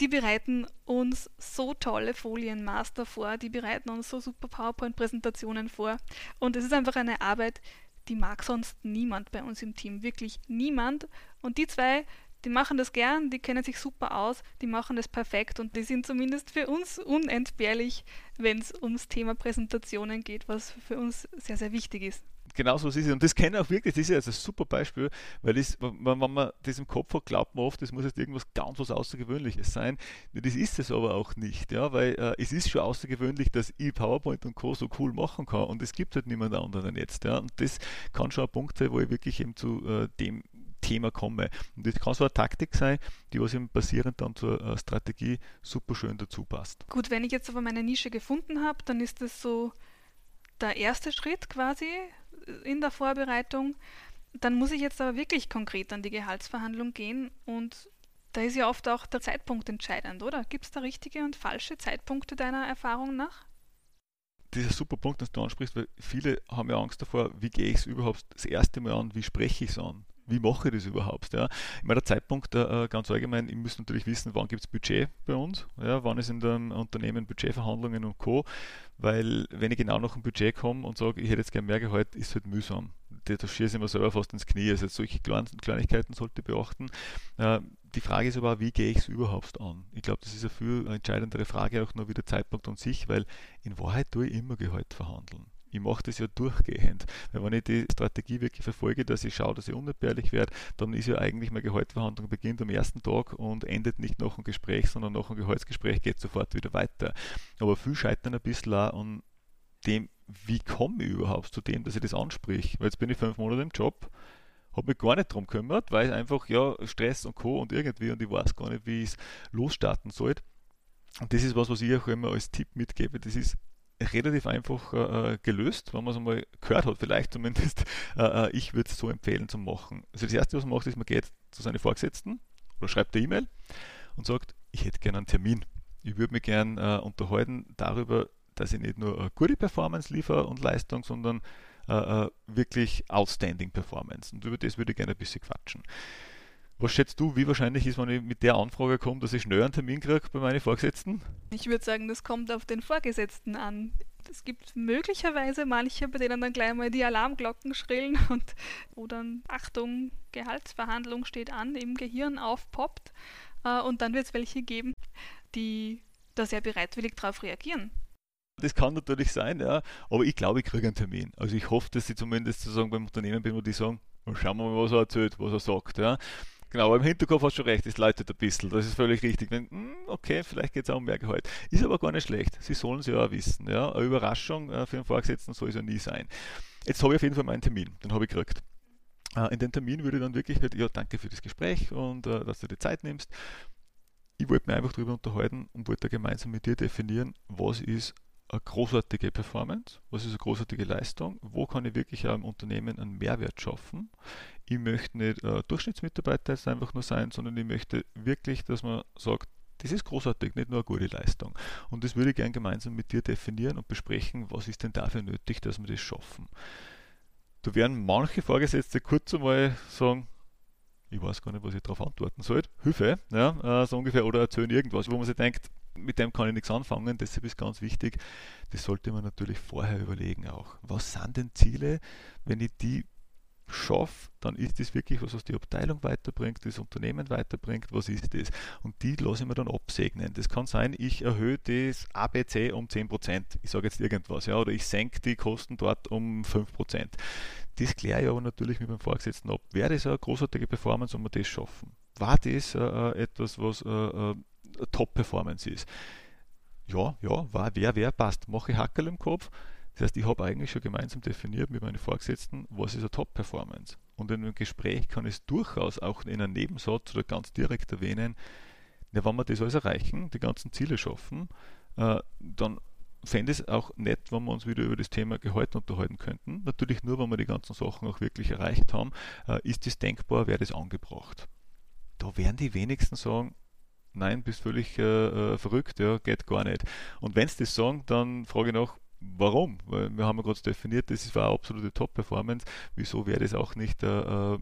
Die bereiten uns so tolle Folienmaster vor, die bereiten uns so super PowerPoint-Präsentationen vor. Und es ist einfach eine Arbeit, die mag sonst niemand bei uns im Team, wirklich niemand. Und die zwei die machen das gern, die kennen sich super aus, die machen das perfekt und die sind zumindest für uns unentbehrlich, wenn es ums Thema Präsentationen geht, was für uns sehr, sehr wichtig ist. Genau so ist es. Und das kenne auch wirklich, das ist ja also ein super Beispiel, weil das, wenn, wenn man das im Kopf hat, glaubt man oft, das muss jetzt irgendwas ganz was Außergewöhnliches sein. Das ist es aber auch nicht, ja, weil äh, es ist schon außergewöhnlich, dass ich PowerPoint und Co. so cool machen kann und es gibt halt niemand anderen jetzt. Ja. Und das kann schon ein Punkt sein, wo ich wirklich eben zu äh, dem Thema komme. Und das kann so eine Taktik sein, die was eben basierend dann zur äh, Strategie super schön dazu passt. Gut, wenn ich jetzt aber meine Nische gefunden habe, dann ist das so der erste Schritt quasi in der Vorbereitung. Dann muss ich jetzt aber wirklich konkret an die Gehaltsverhandlung gehen und da ist ja oft auch der Zeitpunkt entscheidend, oder? Gibt es da richtige und falsche Zeitpunkte deiner Erfahrung nach? dieser super Punkt, den du ansprichst, weil viele haben ja Angst davor, wie gehe ich es überhaupt das erste Mal an, wie spreche ich es an? Wie mache ich das überhaupt? Ja? Ich meine, der Zeitpunkt äh, ganz allgemein, ich muss natürlich wissen, wann gibt es Budget bei uns, ja? wann ist in dem Unternehmen Budgetverhandlungen und Co. Weil wenn ich genau nach dem Budget komme und sage, ich hätte jetzt gerne mehr Gehalt, ist halt mühsam. Da schieße ich mir selber fast ins Knie. Also solche Kleinigkeiten sollte ich beachten. Äh, die Frage ist aber, wie gehe ich es überhaupt an? Ich glaube, das ist eine viel entscheidendere Frage auch nur wie der Zeitpunkt an sich, weil in Wahrheit tue ich immer Gehalt verhandeln ich mache das ja durchgehend. Weil wenn ich die Strategie wirklich verfolge, dass ich schaue, dass ich unentbehrlich werde, dann ist ja eigentlich meine Gehaltsverhandlung beginnt am ersten Tag und endet nicht nach einem Gespräch, sondern nach einem Gehaltsgespräch geht sofort wieder weiter. Aber viel scheitern ein bisschen auch an dem, wie komme ich überhaupt zu dem, dass ich das ansprich. Weil jetzt bin ich fünf Monate im Job, habe mich gar nicht darum gekümmert, weil einfach ja Stress und Co. und irgendwie und ich weiß gar nicht, wie ich es losstarten soll. Und das ist was, was ich auch immer als Tipp mitgebe. Das ist relativ einfach äh, äh, gelöst, wenn man es einmal gehört hat, vielleicht zumindest. Äh, äh ich würde es so empfehlen zu machen. Also das Erste, was man macht, ist, man geht zu seinen Vorgesetzten oder schreibt eine E-Mail und sagt, ich hätte gerne einen Termin. Ich würde mich gerne äh, unterhalten darüber, dass ich nicht nur eine gute Performance liefere und Leistung, sondern äh, wirklich outstanding Performance. Und über das würde ich gerne ein bisschen quatschen. Was schätzt du, wie wahrscheinlich ist, wenn ich mit der Anfrage komme, dass ich schneller einen Termin kriege bei meinen Vorgesetzten? Ich würde sagen, das kommt auf den Vorgesetzten an. Es gibt möglicherweise manche, bei denen dann gleich mal die Alarmglocken schrillen und wo dann Achtung, Gehaltsverhandlung steht an, im Gehirn aufpoppt. Äh, und dann wird es welche geben, die da sehr bereitwillig darauf reagieren. Das kann natürlich sein, ja. Aber ich glaube, ich kriege einen Termin. Also ich hoffe, dass ich zumindest sozusagen beim Unternehmen bin, wo die sagen, schauen wir mal, was er erzählt, was er sagt. Ja. Genau, aber im Hinterkopf hast du schon recht, es läutet ein bisschen, das ist völlig richtig. Wenn, hm, okay, vielleicht geht es auch um mehr Gehalt. Ist aber gar nicht schlecht, sie sollen es ja auch wissen. Ja? Eine Überraschung äh, für einen Vorgesetzten soll es ja nie sein. Jetzt habe ich auf jeden Fall meinen Termin, den habe ich gekriegt. Äh, in den Termin würde ich dann wirklich halt, ja, danke für das Gespräch und äh, dass du dir Zeit nimmst. Ich wollte mich einfach darüber unterhalten und wollte gemeinsam mit dir definieren, was ist eine großartige Performance, was ist eine großartige Leistung, wo kann ich wirklich im Unternehmen einen Mehrwert schaffen. Ich möchte nicht äh, Durchschnittsmitarbeiter jetzt einfach nur sein, sondern ich möchte wirklich, dass man sagt, das ist großartig, nicht nur eine gute Leistung. Und das würde ich gerne gemeinsam mit dir definieren und besprechen, was ist denn dafür nötig, dass wir das schaffen. Da werden manche Vorgesetzte kurz einmal sagen, ich weiß gar nicht, was ich darauf antworten soll. Hilfe, ja, äh, so ungefähr, oder erzählen irgendwas, wo man sich denkt, mit dem kann ich nichts anfangen. Deshalb ist ganz wichtig, das sollte man natürlich vorher überlegen auch. Was sind denn Ziele, wenn ich die schaffe, dann ist das wirklich was, was die Abteilung weiterbringt, das Unternehmen weiterbringt, was ist das? Und die lasse ich mir dann absegnen. Das kann sein, ich erhöhe das ABC um 10%, ich sage jetzt irgendwas, ja, oder ich senke die Kosten dort um 5%. Das kläre ich aber natürlich mit meinem Vorgesetzten ab. Wäre das eine großartige Performance, wenn wir das schaffen? War das äh, äh etwas, was äh, äh Top-Performance ist? Ja, ja, war, wer, wer passt. Mache ich Hackel im Kopf, das heißt, ich habe eigentlich schon gemeinsam definiert mit meinen Vorgesetzten, was ist eine Top-Performance. Und in einem Gespräch kann ich es durchaus auch in einem Nebensatz oder ganz direkt erwähnen, ja, wenn wir das alles erreichen, die ganzen Ziele schaffen, äh, dann fände es auch nett, wenn wir uns wieder über das Thema Gehalt unterhalten könnten. Natürlich nur, wenn wir die ganzen Sachen auch wirklich erreicht haben. Äh, ist das denkbar, wäre das angebracht? Da werden die wenigsten sagen, nein, bist völlig äh, äh verrückt, ja, geht gar nicht. Und wenn sie das sagen, dann frage ich nach, Warum? Weil wir haben ja gerade definiert, das war eine absolute Top-Performance. Wieso wäre das auch nicht äh,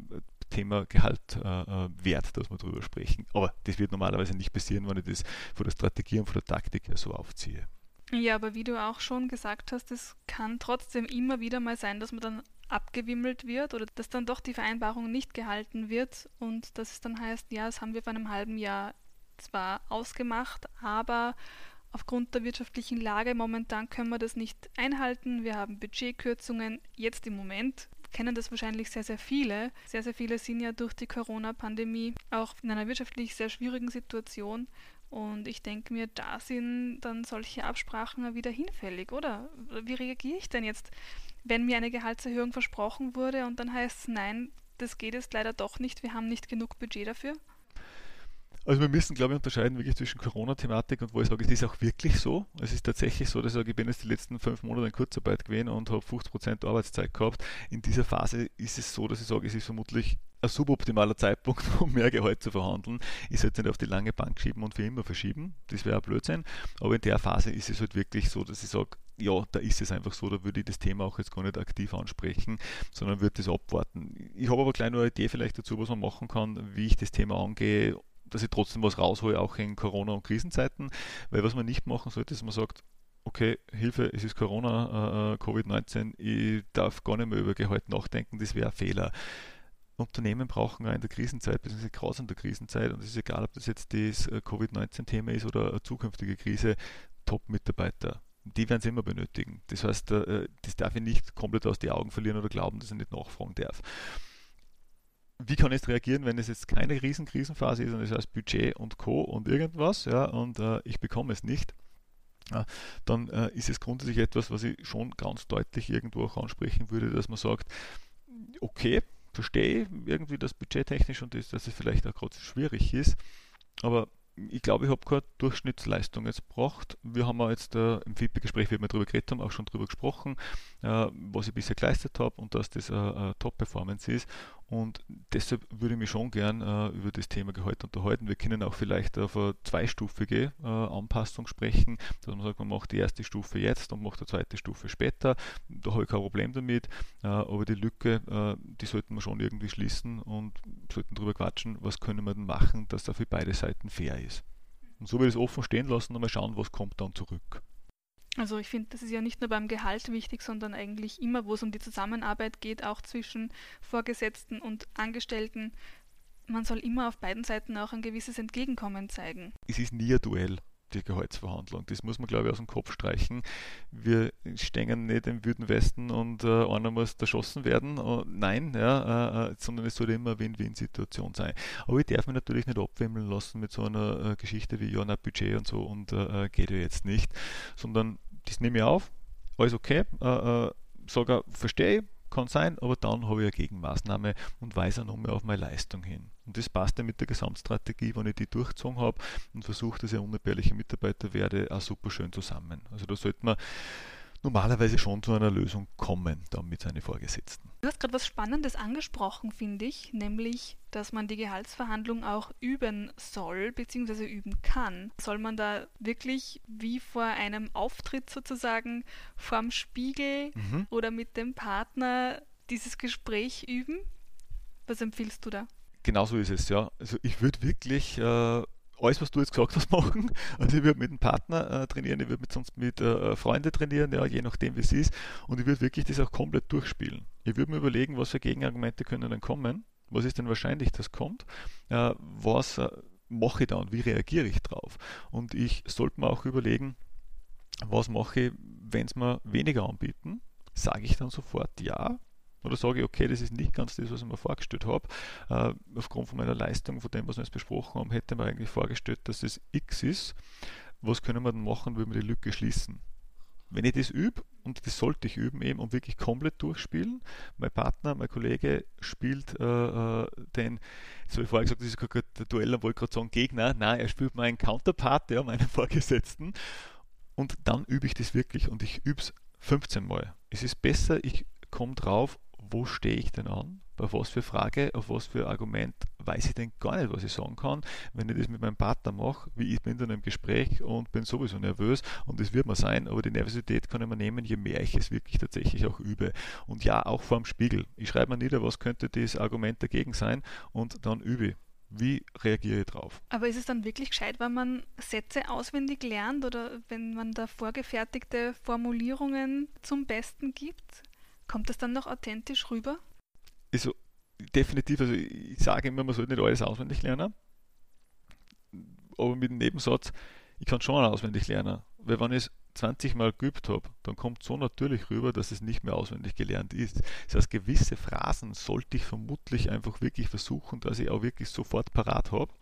Thema Gehalt äh, äh, wert, dass wir darüber sprechen? Aber das wird normalerweise nicht passieren, wenn ich das von der Strategie und von der Taktik her so aufziehe. Ja, aber wie du auch schon gesagt hast, es kann trotzdem immer wieder mal sein, dass man dann abgewimmelt wird oder dass dann doch die Vereinbarung nicht gehalten wird und dass es dann heißt, ja, das haben wir vor einem halben Jahr zwar ausgemacht, aber Aufgrund der wirtschaftlichen Lage momentan können wir das nicht einhalten. Wir haben Budgetkürzungen. Jetzt im Moment kennen das wahrscheinlich sehr, sehr viele. Sehr, sehr viele sind ja durch die Corona-Pandemie auch in einer wirtschaftlich sehr schwierigen Situation. Und ich denke mir, da sind dann solche Absprachen wieder hinfällig, oder? Wie reagiere ich denn jetzt, wenn mir eine Gehaltserhöhung versprochen wurde und dann heißt es, nein, das geht jetzt leider doch nicht, wir haben nicht genug Budget dafür? Also wir müssen, glaube ich, unterscheiden wirklich zwischen Corona-Thematik und wo ich sage, es ist auch wirklich so. Es ist tatsächlich so, dass ich sage, ich bin jetzt die letzten fünf Monate in Kurzarbeit gewesen und habe 50% Arbeitszeit gehabt. In dieser Phase ist es so, dass ich sage, es ist vermutlich ein suboptimaler Zeitpunkt, um mehr Gehalt zu verhandeln. Ich sollte nicht auf die lange Bank schieben und für immer verschieben. Das wäre Blödsinn. Aber in der Phase ist es halt wirklich so, dass ich sage, ja, da ist es einfach so, da würde ich das Thema auch jetzt gar nicht aktiv ansprechen, sondern würde das abwarten. Ich habe aber gleich noch eine Idee vielleicht dazu, was man machen kann, wie ich das Thema angehe, dass ich trotzdem was raushole, auch in Corona- und Krisenzeiten. Weil was man nicht machen sollte, ist, man sagt, okay, Hilfe, es ist Corona, äh, äh Covid-19, ich darf gar nicht mehr über Gehalt nachdenken, das wäre ein Fehler. Unternehmen brauchen auch in der Krisenzeit, beziehungsweise gerade in der Krisenzeit, und es ist egal, ob das jetzt das äh, Covid-19-Thema ist oder eine zukünftige Krise, Top-Mitarbeiter. Die werden sie immer benötigen. Das heißt, äh, das darf ich nicht komplett aus den Augen verlieren oder glauben, dass ich nicht nachfragen darf wie kann ich reagieren, wenn es jetzt keine riesen Krisenphase ist und es heißt Budget und Co. und irgendwas, ja, und äh, ich bekomme es nicht, ja, dann äh, ist es grundsätzlich etwas, was ich schon ganz deutlich irgendwo auch ansprechen würde, dass man sagt, okay, verstehe irgendwie das budgettechnisch und das, dass es vielleicht auch gerade schwierig ist, aber ich glaube, ich habe keine Durchschnittsleistung jetzt gebracht. Wir haben jetzt äh, im Feedback-Gespräch, wie wir darüber geredet haben, auch schon darüber gesprochen, äh, was ich bisher geleistet habe und dass das äh, Top-Performance ist. Und deshalb würde ich mich schon gern äh, über das Thema Gehalt unterhalten. Wir können auch vielleicht auf eine zweistufige äh, Anpassung sprechen, dass man sagt, man macht die erste Stufe jetzt und macht die zweite Stufe später. Da habe ich kein Problem damit. Äh, aber die Lücke, äh, die sollten wir schon irgendwie schließen und sollten darüber quatschen, was können wir denn machen, dass da für beide Seiten fair ist. Und so ich es offen stehen lassen und mal schauen, was kommt dann zurück. Also ich finde, das ist ja nicht nur beim Gehalt wichtig, sondern eigentlich immer, wo es um die Zusammenarbeit geht, auch zwischen Vorgesetzten und Angestellten. Man soll immer auf beiden Seiten auch ein gewisses Entgegenkommen zeigen. Es ist nie ein Duell die Gehaltsverhandlung. Das muss man, glaube ich, aus dem Kopf streichen. Wir stehen nicht im Wüden Westen und äh, einer muss erschossen werden. Uh, nein, ja, äh, äh, sondern es sollte immer eine Win-Win-Situation sein. Aber ich darf mich natürlich nicht abwimmeln lassen mit so einer äh, Geschichte wie, ja, na, Budget und so und äh, äh, geht ja jetzt nicht, sondern das nehme ich auf, alles okay, äh, sage, verstehe, kann sein, aber dann habe ich eine Gegenmaßnahme und weise nochmal auf meine Leistung hin. Und das passt ja mit der Gesamtstrategie, wenn ich die durchgezogen habe und versuche, dass ich ein unentbehrlicher Mitarbeiter werde, auch super schön zusammen. Also da sollte man normalerweise schon zu einer Lösung kommen, dann mit seinen Vorgesetzten. Du hast gerade was Spannendes angesprochen, finde ich, nämlich, dass man die Gehaltsverhandlung auch üben soll bzw. üben kann. Soll man da wirklich wie vor einem Auftritt sozusagen vorm Spiegel mhm. oder mit dem Partner dieses Gespräch üben? Was empfiehlst du da? Genau so ist es, ja. Also ich würde wirklich äh, alles, was du jetzt gesagt hast, machen. Also ich würde mit einem Partner äh, trainieren, ich würde sonst mit äh, Freunden trainieren, ja, je nachdem wie es ist. Und ich würde wirklich das auch komplett durchspielen. Ich würde mir überlegen, was für Gegenargumente können dann kommen. Was ist denn wahrscheinlich, dass kommt? Äh, was äh, mache ich da und wie reagiere ich drauf? Und ich sollte mir auch überlegen, was mache ich, wenn es mir weniger anbieten? Sage ich dann sofort ja, oder sage ich, okay, das ist nicht ganz das, was ich mir vorgestellt habe. Äh, aufgrund von meiner Leistung, von dem, was wir jetzt besprochen haben, hätte man eigentlich vorgestellt, dass es X ist. Was können wir dann machen, wenn wir die Lücke schließen? Wenn ich das übe, und das sollte ich üben eben und wirklich komplett durchspielen, mein Partner, mein Kollege spielt äh, äh den, so wie vorher gesagt, das ist gerade der Duell, wollte gerade sagen Gegner, nein, er spielt meinen Counterpart, ja, meinen Vorgesetzten und dann übe ich das wirklich und ich übe es 15 Mal. Es ist besser, ich komme drauf wo stehe ich denn an? Bei was für Frage, auf was für Argument weiß ich denn gar nicht, was ich sagen kann, wenn ich das mit meinem Partner mache, wie ich bin dann im Gespräch und bin sowieso nervös und das wird man sein, aber die Nervosität kann ich mir nehmen, je mehr ich es wirklich tatsächlich auch übe. Und ja, auch vor dem Spiegel. Ich schreibe mir nieder, was könnte das Argument dagegen sein und dann übe. Wie reagiere ich drauf? Aber ist es dann wirklich gescheit, wenn man Sätze auswendig lernt oder wenn man da vorgefertigte Formulierungen zum Besten gibt? Kommt das dann noch authentisch rüber? Also, definitiv, also ich sage immer, man sollte nicht alles auswendig lernen. Aber mit dem Nebensatz, ich kann schon auswendig lernen. Weil wenn ich es 20 Mal geübt habe, dann kommt so natürlich rüber, dass es nicht mehr auswendig gelernt ist. Das heißt, gewisse Phrasen sollte ich vermutlich einfach wirklich versuchen, dass ich auch wirklich sofort parat habe,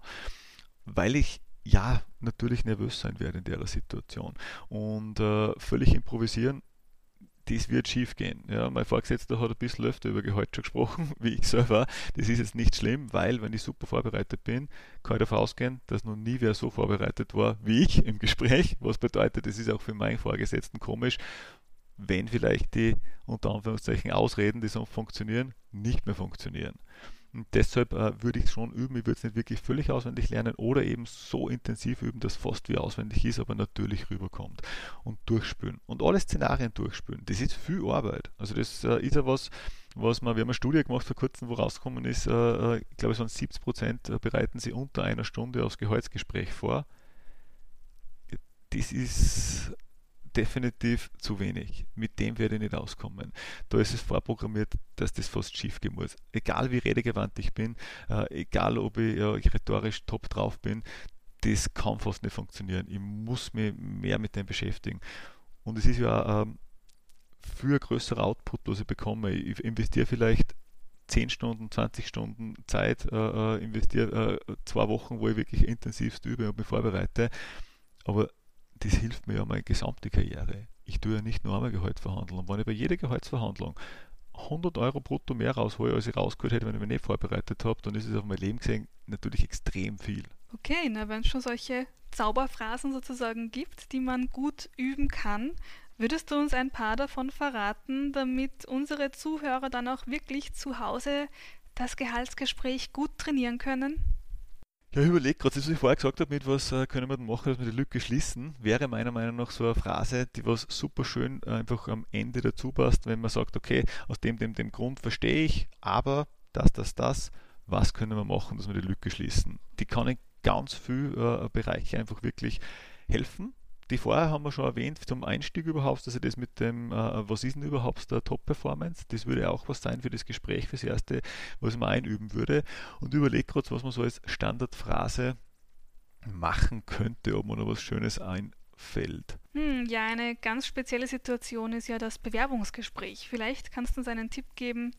weil ich ja natürlich nervös sein werde in der Situation. Und äh, völlig improvisieren das wird schief gehen. Ja, mein Vorgesetzter hat ein bisschen öfter über Gehalt schon gesprochen, wie ich selber. Das ist jetzt nicht schlimm, weil, wenn ich super vorbereitet bin, kann ich davon ausgehen, dass noch nie wer so vorbereitet war wie ich im Gespräch. Was bedeutet, das ist auch für meinen Vorgesetzten komisch, wenn vielleicht die unter Anführungszeichen Ausreden, die sonst funktionieren, nicht mehr funktionieren. Und deshalb äh, würde ich es schon üben. Ich würde es nicht wirklich völlig auswendig lernen oder eben so intensiv üben, dass fast wie auswendig ist, aber natürlich rüberkommt. Und durchspülen. Und alle Szenarien durchspülen. Das ist viel Arbeit. Also das äh, ist ja was, was man, wir haben eine Studie gemacht vor kurzem, wo rausgekommen ist, äh, äh ich glaube es waren 70 Prozent äh, bereiten sie unter einer Stunde aufs Gehaltsgespräch vor. Das ist definitiv zu wenig. Mit dem werde ich nicht auskommen. Da ist es vorprogrammiert, dass das fast schief gehen muss. Egal wie redegewandt ich bin, äh, egal ob ich ja, rhetorisch top drauf bin, das kann fast nicht funktionieren. Ich muss mich mehr mit dem beschäftigen. Und es ist ja ähm, für größerer Output, was ich bekomme. Ich investiere vielleicht 10 Stunden, 20 Stunden Zeit, äh, äh, investiere äh, zwei Wochen, wo ich wirklich intensivst übe und mich vorbereite. Aber das hilft mir ja meine gesamte Karriere. Ich tue ja nicht nur einmal Gehalt verhandeln. Und wenn ich bei jeder Gehaltsverhandlung 100 Euro brutto mehr raushole, als ich rausgeholt hätte, wenn ich mich nicht vorbereitet habe, dann ist es auf mein Leben gesehen natürlich extrem viel. Okay, na, wenn es schon solche Zauberphrasen sozusagen gibt, die man gut üben kann, würdest du uns ein paar davon verraten, damit unsere Zuhörer dann auch wirklich zu Hause das Gehaltsgespräch gut trainieren können? Ja, ich überlege gerade, das, was ich vorher gesagt habe, mit was äh, können wir denn machen, dass wir die Lücke schließen, wäre meiner Meinung nach so eine Phrase, die was super schön äh, einfach am Ende dazu passt, wenn man sagt, okay, aus dem, dem, dem Grund verstehe ich, aber das, das, das, was können wir machen, dass wir die Lücke schließen? Die kann in ganz viele äh, Bereiche einfach wirklich helfen die vorher haben wir schon erwähnt, zum Einstieg überhaupt, also das mit dem, äh, was ist denn überhaupt der Top-Performance, das würde auch was sein für das Gespräch, fürs Erste, was man einüben würde. Und überlegt gerade, was man so als Standardphrase machen könnte, ob man noch was Schönes einfällt. Hm, ja, eine ganz spezielle Situation ist ja das Bewerbungsgespräch. Vielleicht kannst du uns einen Tipp geben,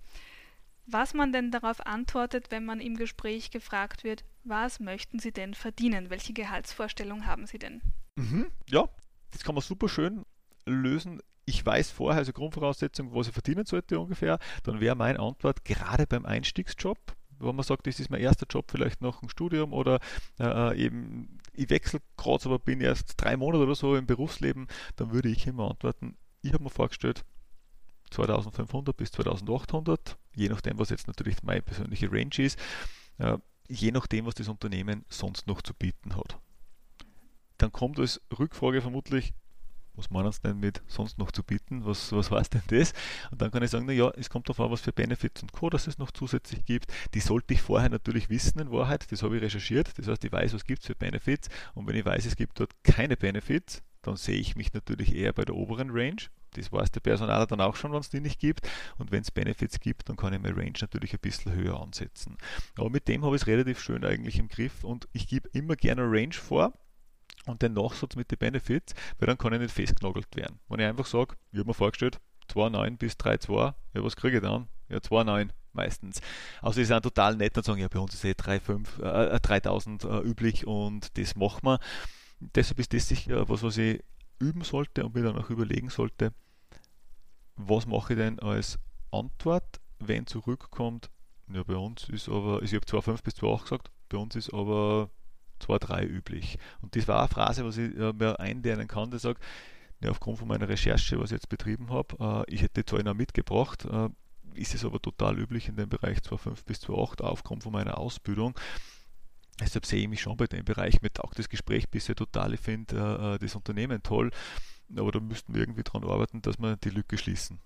was man denn darauf antwortet, wenn man im Gespräch gefragt wird, was möchten Sie denn verdienen? Welche Gehaltsvorstellung haben Sie denn? Mhm, ja, das kann man super schön lösen. Ich weiß vorher, also Grundvoraussetzung, was ich verdienen sollte ungefähr, dann wäre meine Antwort gerade beim Einstiegsjob, wenn man sagt, das ist mein erster Job vielleicht nach dem Studium oder äh, eben ich wechsle gerade, aber bin erst drei Monate oder so im Berufsleben, dann würde ich immer antworten, ich habe mir vorgestellt, 2500 bis 2800, je nachdem, was jetzt natürlich meine persönliche Range ist, äh, je nachdem, was das Unternehmen sonst noch zu bieten hat dann kommt als Rückfrage vermutlich, was meinen Sie denn mit sonst noch zu bieten? Was, was heißt denn das? Und dann kann ich sagen, naja, es kommt darauf an, was für Benefits und Co. dass es noch zusätzlich gibt. Die sollte ich vorher natürlich wissen in Wahrheit. Das habe ich recherchiert. Das heißt, ich weiß, was gibt es für Benefits. Und wenn ich weiß, es gibt dort keine Benefits, dann sehe ich mich natürlich eher bei der oberen Range. Das weiß der Personaler dann auch schon, wenn es die nicht gibt. Und wenn es Benefits gibt, dann kann ich meine Range natürlich ein bisschen höher ansetzen. Aber mit dem habe ich es relativ schön eigentlich im Griff und ich gebe immer gerne Range vor und den Nachsatz mit den Benefits, weil dann kann ich nicht festgenagelt werden. Wenn ich einfach sage, ich habe mir vorgestellt, 2,9 bis 3,2, ja, was kriege ich dann? Ja, 2,9 meistens. Also die sind total nett und sagen, ja, bei uns ist eh 3,5, äh, 3000 äh, üblich und das machen wir. Deshalb ist das sicher was, was ich üben sollte und mir dann auch überlegen sollte, was mache ich denn als Antwort, wenn zurückkommt, ja, bei uns ist aber, ich habe 2,5 bis 2,8 gesagt, bei uns ist aber 2,3 üblich. Und das war eine Phrase, was ich äh, mir einlernen kann, der sagt, ja, aufgrund von meiner Recherche, was ich jetzt betrieben habe, äh, ich hätte die Zahlen auch mitgebracht, äh, ist es aber total üblich in dem Bereich 2,5 bis 2,8 aufgrund von meiner Ausbildung. Deshalb sehe ich mich schon bei dem Bereich. Mir taugt das Gespräch bisher total. Ich finde das Unternehmen toll. Aber da müssten wir irgendwie dran arbeiten, dass wir die Lücke schließen.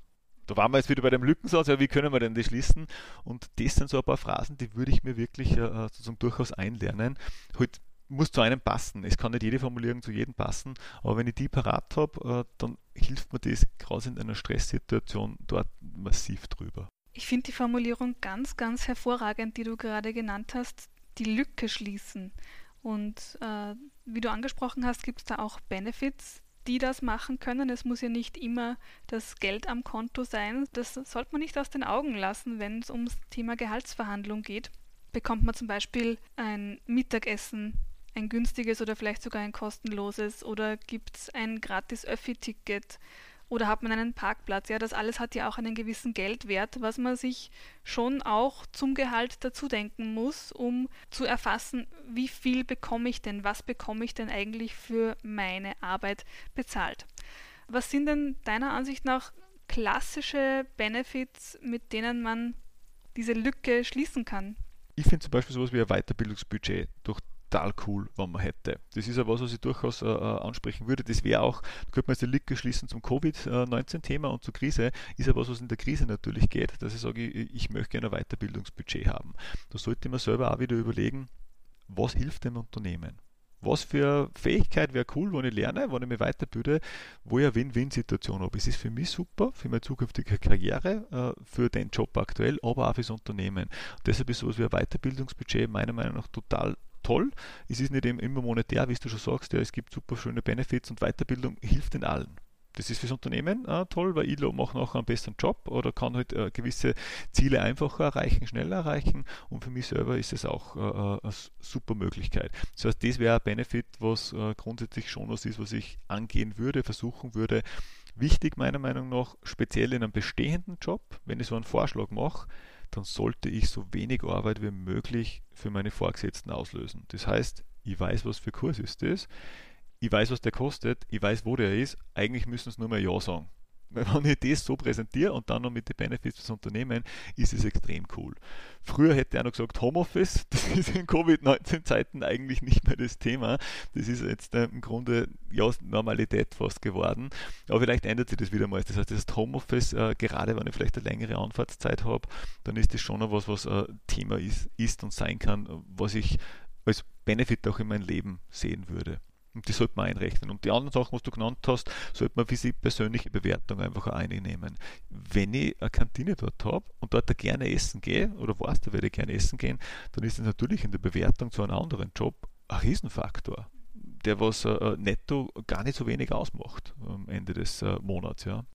Da waren wir jetzt wieder bei dem Lückensatz, ja, wie können wir denn das schließen? Und das sind so ein paar Phrasen, die würde ich mir wirklich äh, sozusagen durchaus einlernen. Halt muss zu einem passen. Es kann nicht jede Formulierung zu jedem passen, aber wenn ich die parat habe, äh, dann hilft mir das gerade in einer Stresssituation dort massiv drüber. Ich finde die Formulierung ganz, ganz hervorragend, die du gerade genannt hast, die Lücke schließen. Und äh, wie du angesprochen hast, gibt es da auch Benefits, die das machen können. Es muss ja nicht immer das Geld am Konto sein. Das sollte man nicht aus den Augen lassen, wenn es ums Thema Gehaltsverhandlung geht. Bekommt man zum Beispiel ein Mittagessen, ein günstiges oder vielleicht sogar ein kostenloses oder gibt es ein gratis Öffi-Ticket oder hat man einen Parkplatz? Ja, das alles hat ja auch einen gewissen Geldwert, was man sich schon auch zum Gehalt dazu denken muss, um zu erfassen, wie viel bekomme ich denn, was bekomme ich denn eigentlich für meine Arbeit bezahlt. Was sind denn deiner Ansicht nach klassische Benefits, mit denen man diese Lücke schließen kann? Ich finde zum Beispiel sowas wie ein Weiterbildungsbudget durch total cool, wenn man hätte. Das ist ja was, was ich durchaus äh, äh ansprechen würde. Das wäre auch, da könnte man jetzt die Lücke schließen zum Covid-19-Thema und zur Krise, ist ja was, was in der Krise natürlich geht, dass ich sage, ich, ich möchte gerne ein Weiterbildungsbudget haben. Da sollte man selber auch wieder überlegen, was hilft dem Unternehmen? was für Fähigkeit wäre cool, wenn ich lerne, wenn ich mich weiterbilde, wo ich eine Win-Win-Situation habe. Es ist für mich super, für meine zukünftige Karriere, äh, für den Job aktuell, aber auch fürs Unternehmen. Und deshalb ist sowas wie ein Weiterbildungsbudget meiner Meinung nach total toll. Es ist nicht immer monetär, wie du schon sagst, ja, es gibt super schöne Benefits und Weiterbildung hilft den allen. Das ist fürs Unternehmen äh, toll, weil ILO macht nachher einen besseren Job oder kann halt äh, gewisse Ziele einfacher erreichen, schneller erreichen und für mich selber ist es auch äh, äh eine super Möglichkeit. Das heißt, das wäre ein Benefit, was äh, grundsätzlich schon was ist, was ich angehen würde, versuchen würde. Wichtig meiner Meinung nach, speziell in einem bestehenden Job, wenn ich so einen Vorschlag mache, dann sollte ich so wenig Arbeit wie möglich für meine Vorgesetzten auslösen. Das heißt, ich weiß, was für Kurs ist das, ich weiß, was der kostet, ich weiß, wo der ist, eigentlich müssen es nur mal Ja sagen. Wenn ich das so präsentiere und dann noch mit den Benefits des Unternehmens, ist es extrem cool. Früher hätte er noch gesagt Homeoffice, das ist in Covid-19-Zeiten eigentlich nicht mehr das Thema. Das ist jetzt äh, im Grunde ja Normalität fast geworden. Aber vielleicht ändert sich das wieder mal. Das heißt, das Homeoffice, äh, gerade wenn ich vielleicht eine längere Anfahrtszeit habe, dann ist das schon noch was, was äh, Thema ist, ist und sein kann, was ich als Benefit auch in meinem Leben sehen würde. Und die sollte man einrechnen. Und die anderen Sachen, was du genannt hast, sollte man für sich persönliche Bewertung einfach einnehmen. Wenn ich eine Kantine dort habe und dort gerne essen gehe, oder weiß, da werde ich gerne essen gehen, dann ist das natürlich in der Bewertung zu einem anderen Job ein Riesenfaktor, der was äh, netto gar nicht so wenig ausmacht am Ende des äh, Monats. Ja.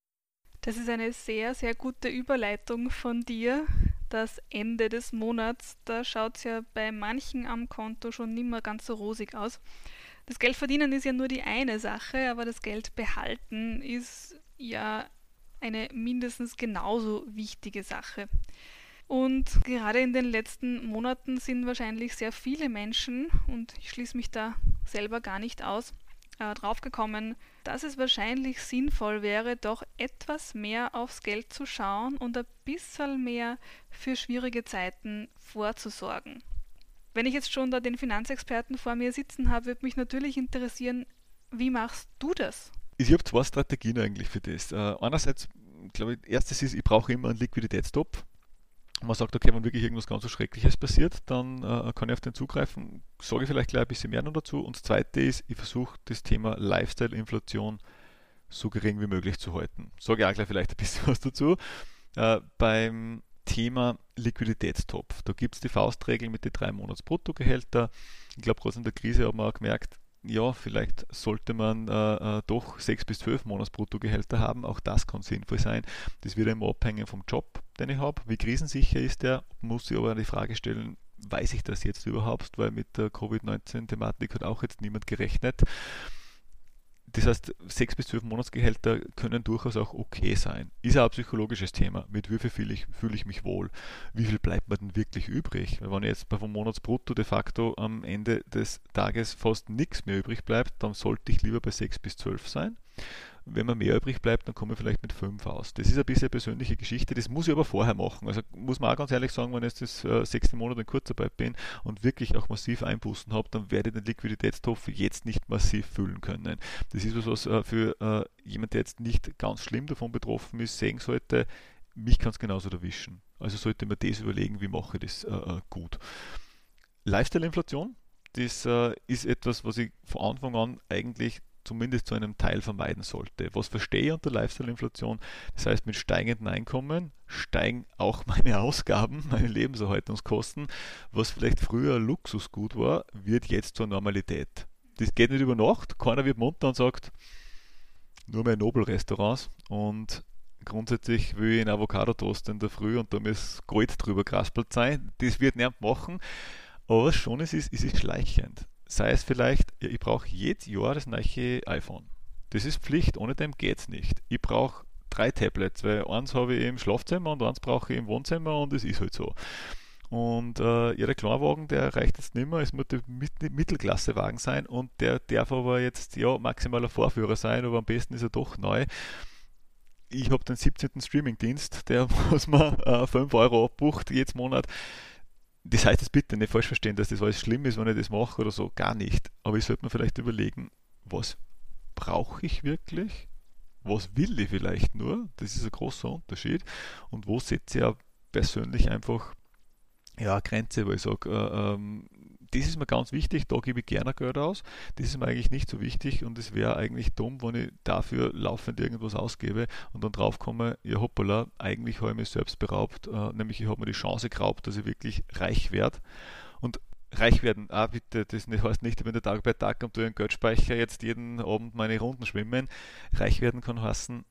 Das ist eine sehr, sehr gute Überleitung von dir. Das Ende des Monats, da schaut es ja bei manchen am Konto schon nicht mehr ganz so rosig aus. Das Geld verdienen ist ja nur die eine Sache, aber das Geld behalten ist ja eine mindestens genauso wichtige Sache. Und gerade in den letzten Monaten sind wahrscheinlich sehr viele Menschen, und ich schließe mich da selber gar nicht aus, äh, draufgekommen, dass es wahrscheinlich sinnvoll wäre, doch etwas mehr aufs Geld zu schauen und ein bisschen mehr für schwierige Zeiten vorzusorgen. Wenn ich jetzt schon da den Finanzexperten vor mir sitzen habe, würde mich natürlich interessieren, wie machst du das? Ich habe zwei Strategien eigentlich für das. Äh, einerseits, glaube ich, erstes ist, ich brauche immer einen Liquiditätstopf. Man sagt, okay, wenn wirklich irgendwas ganz so Schreckliches passiert, dann äh, kann ich auf den zugreifen. Sage ich vielleicht gleich ein bisschen mehr noch dazu. Und das zweite ist, ich versuche das Thema Lifestyle-Inflation so gering wie möglich zu halten. Sage auch gleich vielleicht ein bisschen was dazu. Äh, beim Thema Liquiditätstopf. Da gibt es die Faustregel mit den drei Monats Bruttogehälter. Ich glaube, gerade in der Krise haben wir auch gemerkt, ja, vielleicht sollte man äh, äh, doch sechs bis zwölf Monats Bruttogehälter haben. Auch das kann sinnvoll sein. Das wird immer abhängen vom Job, den ich habe. Wie krisensicher ist der? Muss ich aber die Frage stellen, weiß ich das jetzt überhaupt? Weil mit der Covid-19-Thematik hat auch jetzt niemand gerechnet. Das heißt, sechs bis zwölf Monatsgehälter können durchaus auch okay sein. Ist auch ein psychologisches Thema. Mit wie viel fühle ich, fühle ich mich wohl? Wie viel bleibt mir denn wirklich übrig? Wenn jetzt vom Monatsbrutto de facto am Ende des Tages fast nichts mehr übrig bleibt, dann sollte ich lieber bei sechs bis zwölf sein wenn mir mehr übrig bleibt, dann komme ich vielleicht mit 5 aus. Das ist ein bisschen eine persönliche Geschichte, das muss ich aber vorher machen. Also muss man auch ganz ehrlich sagen, wenn ich jetzt das äh, sechste Monat in Kurzarbeit bin und wirklich auch massiv Einbußen habe, dann werde ich den Liquiditätstopf jetzt nicht massiv füllen können. Das ist was, was äh, für äh, jemand, der jetzt nicht ganz schlimm davon betroffen ist, sehen sollte, mich kann es genauso erwischen. Also sollte man das überlegen, wie mache ich das äh, äh, gut. Lifestyle-Inflation, das äh, ist etwas, was ich von Anfang an eigentlich zumindest zu einem Teil vermeiden sollte. Was verstehe ich unter Lifestyle-Inflation? Das heißt, mit steigenden Einkommen steigen auch meine Ausgaben, meine Lebenserhaltungskosten. Was vielleicht früher Luxusgut war, wird jetzt zur Normalität. Das geht nicht über Nacht. Keiner wird munter und sagt, nur mehr Nobel-Restaurants und grundsätzlich will ich einen Avocado-Toast in der Früh und da muss Gold drüber geraspelt sein. Das wird niemand machen. Aber was schon ist, ist, ist es schleichend sei es vielleicht, ich brauche jedes Jahr das neue iPhone. Das ist Pflicht, ohne dem geht es nicht. Ich brauche drei Tablets, weil eins habe ich im Schlafzimmer und eins brauche ich im Wohnzimmer und es ist halt so. Und äh, ja, der Kleinwagen, der reicht jetzt nicht mehr, es muss der Mittelklassewagen sein und der darf aber jetzt ja maximaler Vorführer sein, aber am besten ist er doch neu. Ich habe den 17. Streamingdienst, der muss mir äh, 5 Euro abbucht jedes Monat das heißt jetzt bitte nicht falsch verstehen, dass das alles schlimm ist, wenn ich das mache oder so, gar nicht. Aber ich sollte mir vielleicht überlegen, was brauche ich wirklich? Was will ich vielleicht nur? Das ist ein großer Unterschied. Und wo setze ich auch persönlich einfach ja, Grenze, weil ich sage, äh, ähm, das ist mir ganz wichtig, da gebe ich gerne Geld aus. Das ist mir eigentlich nicht so wichtig und es wäre eigentlich dumm, wenn ich dafür laufend irgendwas ausgebe und dann draufkomme, ja hoppala, eigentlich habe ich mich selbst beraubt, äh, nämlich ich habe mir die Chance geraubt, dass ich wirklich reich werde. Und reich werden, ah bitte, das heißt nicht, ich bin der Tag bei Tag und tue einen Geldspeicher jetzt jeden Abend meine Runden schwimmen. Reich werden kann heißen,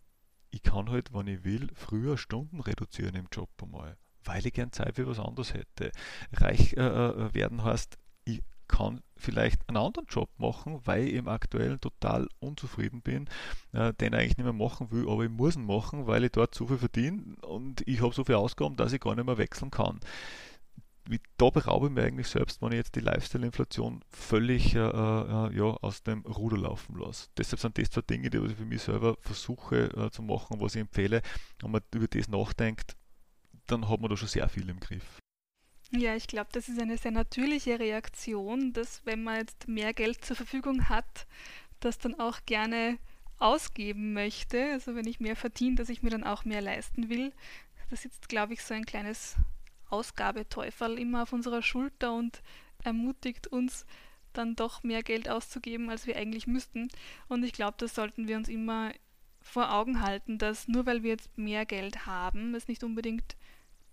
ich kann halt, wenn ich will, früher Stunden reduzieren im Job einmal weil ich gern Zeit für was anderes hätte. Reich äh, äh werden heißt, ich kann vielleicht einen anderen Job machen, weil ich im aktuellen total unzufrieden bin, äh, den ich eigentlich nicht mehr machen will, aber ich muss ihn machen, weil ich dort zu viel verdiene und ich habe so viel Ausgaben, dass ich gar nicht mehr wechseln kann. Da beraube ich mir eigentlich selbst, wenn ich jetzt die Lifestyle-Inflation völlig äh, äh, ja, aus dem Ruder laufen lasse. Deshalb sind das zwei Dinge, die ich für mich selber versuche äh, zu machen, was ich empfehle. Wenn man über das nachdenkt, dann hat man da schon sehr viel im Griff. Ja, ich glaube, das ist eine sehr natürliche Reaktion, dass wenn man jetzt mehr Geld zur Verfügung hat, das dann auch gerne ausgeben möchte. Also wenn ich mehr verdiene, dass ich mir dann auch mehr leisten will. Da sitzt, glaube ich, so ein kleines Ausgabeteufel immer auf unserer Schulter und ermutigt uns dann doch mehr Geld auszugeben, als wir eigentlich müssten. Und ich glaube, das sollten wir uns immer vor Augen halten, dass nur weil wir jetzt mehr Geld haben, es nicht unbedingt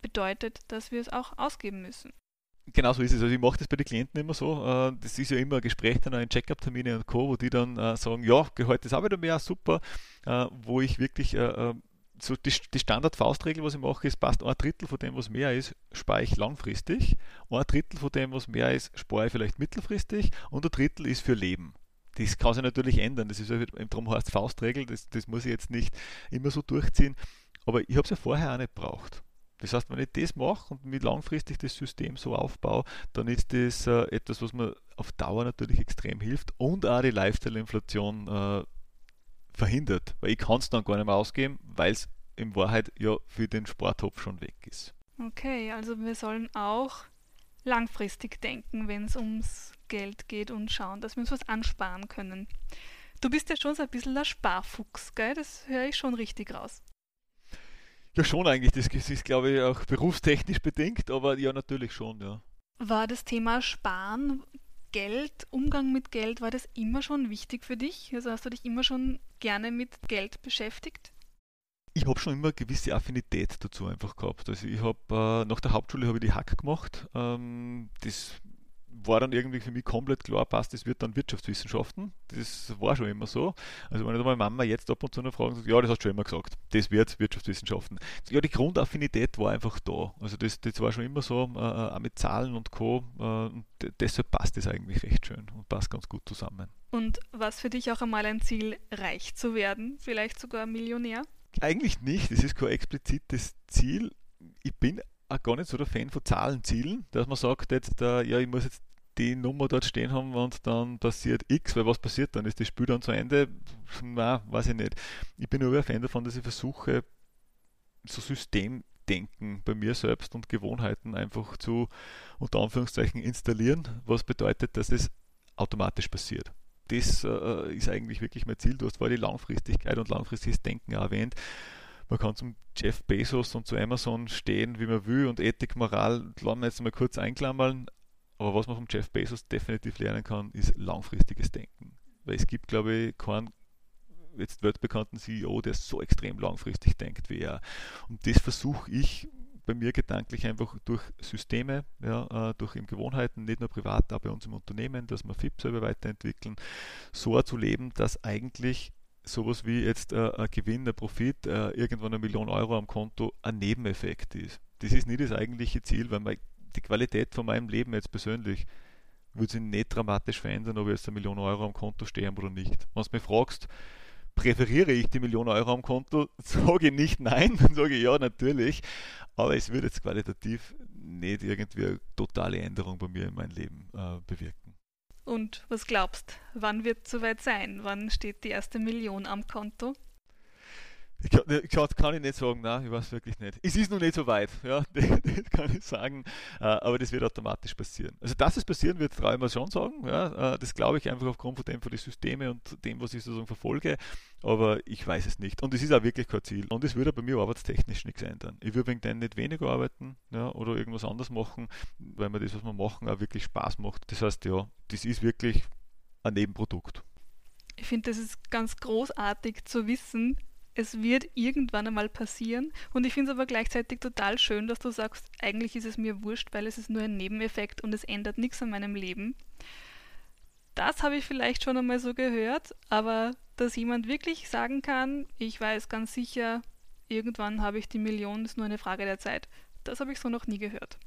bedeutet, dass wir es auch ausgeben müssen. Genau so ist es. Also ich mache das bei den Klienten immer so. Äh, das ist ja immer ein Gespräch dann in Check-up-Termine und Co., wo die dann äh, sagen, ja, heute ist auch wieder mehr, super. Äh, wo ich wirklich so die, Standard-Faustregel, was ich mache, ist, passt ein Drittel von dem, was mehr ist, spare ich langfristig. Ein Drittel von dem, was mehr ist, spare ich vielleicht mittelfristig und ein Drittel ist für Leben. Das kann sich natürlich ändern. Das ist ja, darum heißt Faustregel, das, das muss ich jetzt nicht immer so durchziehen. Aber ich habe es ja vorher auch nicht braucht. Das heißt, wenn ich das mache und mir langfristig das System so aufbaue, dann ist das äh, etwas, was mir auf Dauer natürlich extrem hilft und auch die Lifestyle-Inflation äh, verhindert. Weil ich kann es dann gar nicht mehr ausgeben, weil es in Wahrheit ja für den Sporttopf schon weg ist. Okay, also wir sollen auch langfristig denken, wenn es ums Geld geht und schauen, dass wir uns was ansparen können. Du bist ja schon so ein bisschen ein Sparfuchs, gell? Das höre ich schon richtig raus. Ja, schon eigentlich. Das ist, glaube ich, auch berufstechnisch bedingt, aber ja, natürlich schon, ja. War das Thema Sparen, Geld, Umgang mit Geld, war das immer schon wichtig für dich? Also hast du dich immer schon gerne mit Geld beschäftigt? ich habe schon immer eine gewisse Affinität dazu einfach gehabt. Also ich habe äh, nach der Hauptschule habe ich die Hack gemacht. Ähm, das war dann irgendwie für mich komplett klar, passt, das wird dann Wirtschaftswissenschaften. Das war schon immer so. Also wenn ich meine Mama jetzt ab und zu noch fragen, sagt, ja, das hast du schon immer gesagt, das wird Wirtschaftswissenschaften. Ja, die Grundaffinität war einfach da. Also das, das war schon immer so, äh, auch mit Zahlen und Co. Äh, und deshalb passt das eigentlich recht schön und passt ganz gut zusammen. Und was für dich auch einmal ein Ziel, reich zu werden, vielleicht sogar Millionär? Eigentlich nicht, das ist kein explizites Ziel. Ich bin auch gar nicht so der Fan von Zahlenzielen, dass man sagt, jetzt, äh, ja, ich muss jetzt die Nummer dort stehen haben und dann passiert X, weil was passiert dann? Ist das Spiel dann zu Ende? Na, weiß ich nicht. Ich bin nur ein Fan davon, dass ich versuche, so Systemdenken bei mir selbst und Gewohnheiten einfach zu, unter Anführungszeichen, installieren, was bedeutet, dass es automatisch passiert. Das äh, ist eigentlich wirklich mein Ziel. Du hast vorher die Langfristigkeit und langfristiges Denken erwähnt man kann zum Jeff Bezos und zu Amazon stehen, wie man will und Ethik, Moral, lassen wir jetzt mal kurz einklammern, aber was man vom Jeff Bezos definitiv lernen kann, ist langfristiges Denken. Weil es gibt, glaube ich, keinen jetzt weltbekannten CEO, der so extrem langfristig denkt wie er. Und das versuche ich bei mir gedanklich einfach durch Systeme, ja, äh, durch eben Gewohnheiten, nicht nur privat, aber bei uns im Unternehmen, dass wir FIP selber weiterentwickeln, so zu leben, dass eigentlich sowas wie jetzt äh, ein Gewinn, ein Profit, äh, irgendwann eine Million Euro am Konto ein Nebeneffekt ist. Das ist nicht das eigentliche Ziel, weil mein die Qualität von meinem Leben jetzt persönlich würde sich nicht dramatisch verändern, ob ich jetzt eine Million Euro am Konto stehe oder nicht. Wenn du mich fragst, präferiere ich die Million Euro am Konto, sage ich nicht nein, dann sage ich ja, natürlich. Aber es würde jetzt qualitativ nicht irgendwie eine totale Änderung bei mir in meinem Leben äh, bewirken. Und was glaubst, wann wird es soweit sein? Wann steht die erste Million am Konto? Ich kann, ich nicht sagen, nein, ich weiß wirklich nicht. Es ist noch nicht so weit, ja, das, kann ich sagen, äh, aber das wird automatisch passieren. Also, dass es passieren wird, traue ich mir schon sagen, ja, äh, das glaube ich einfach aufgrund von dem, von den Systemen und dem, was ich sozusagen verfolge, aber ich weiß es nicht. Und es ist auch wirklich kein Ziel. Und es würde bei mir arbeitstechnisch nichts ändern. Ich würde wegen denen nicht weniger arbeiten ja, oder irgendwas anderes machen, weil mir das, was wir machen, auch wirklich Spaß macht. Das heißt, ja, das ist wirklich ein Nebenprodukt. Ich finde, das ist ganz großartig zu wissen, es wird irgendwann einmal passieren. Und ich finde es aber gleichzeitig total schön, dass du sagst, eigentlich ist es mir wurscht, weil es ist nur ein Nebeneffekt und es ändert nichts an meinem Leben. Das habe ich vielleicht schon einmal so gehört, aber dass jemand wirklich sagen kann, ich weiß ganz sicher, irgendwann habe ich die Million, ist nur eine Frage der Zeit, das habe ich so noch nie gehört.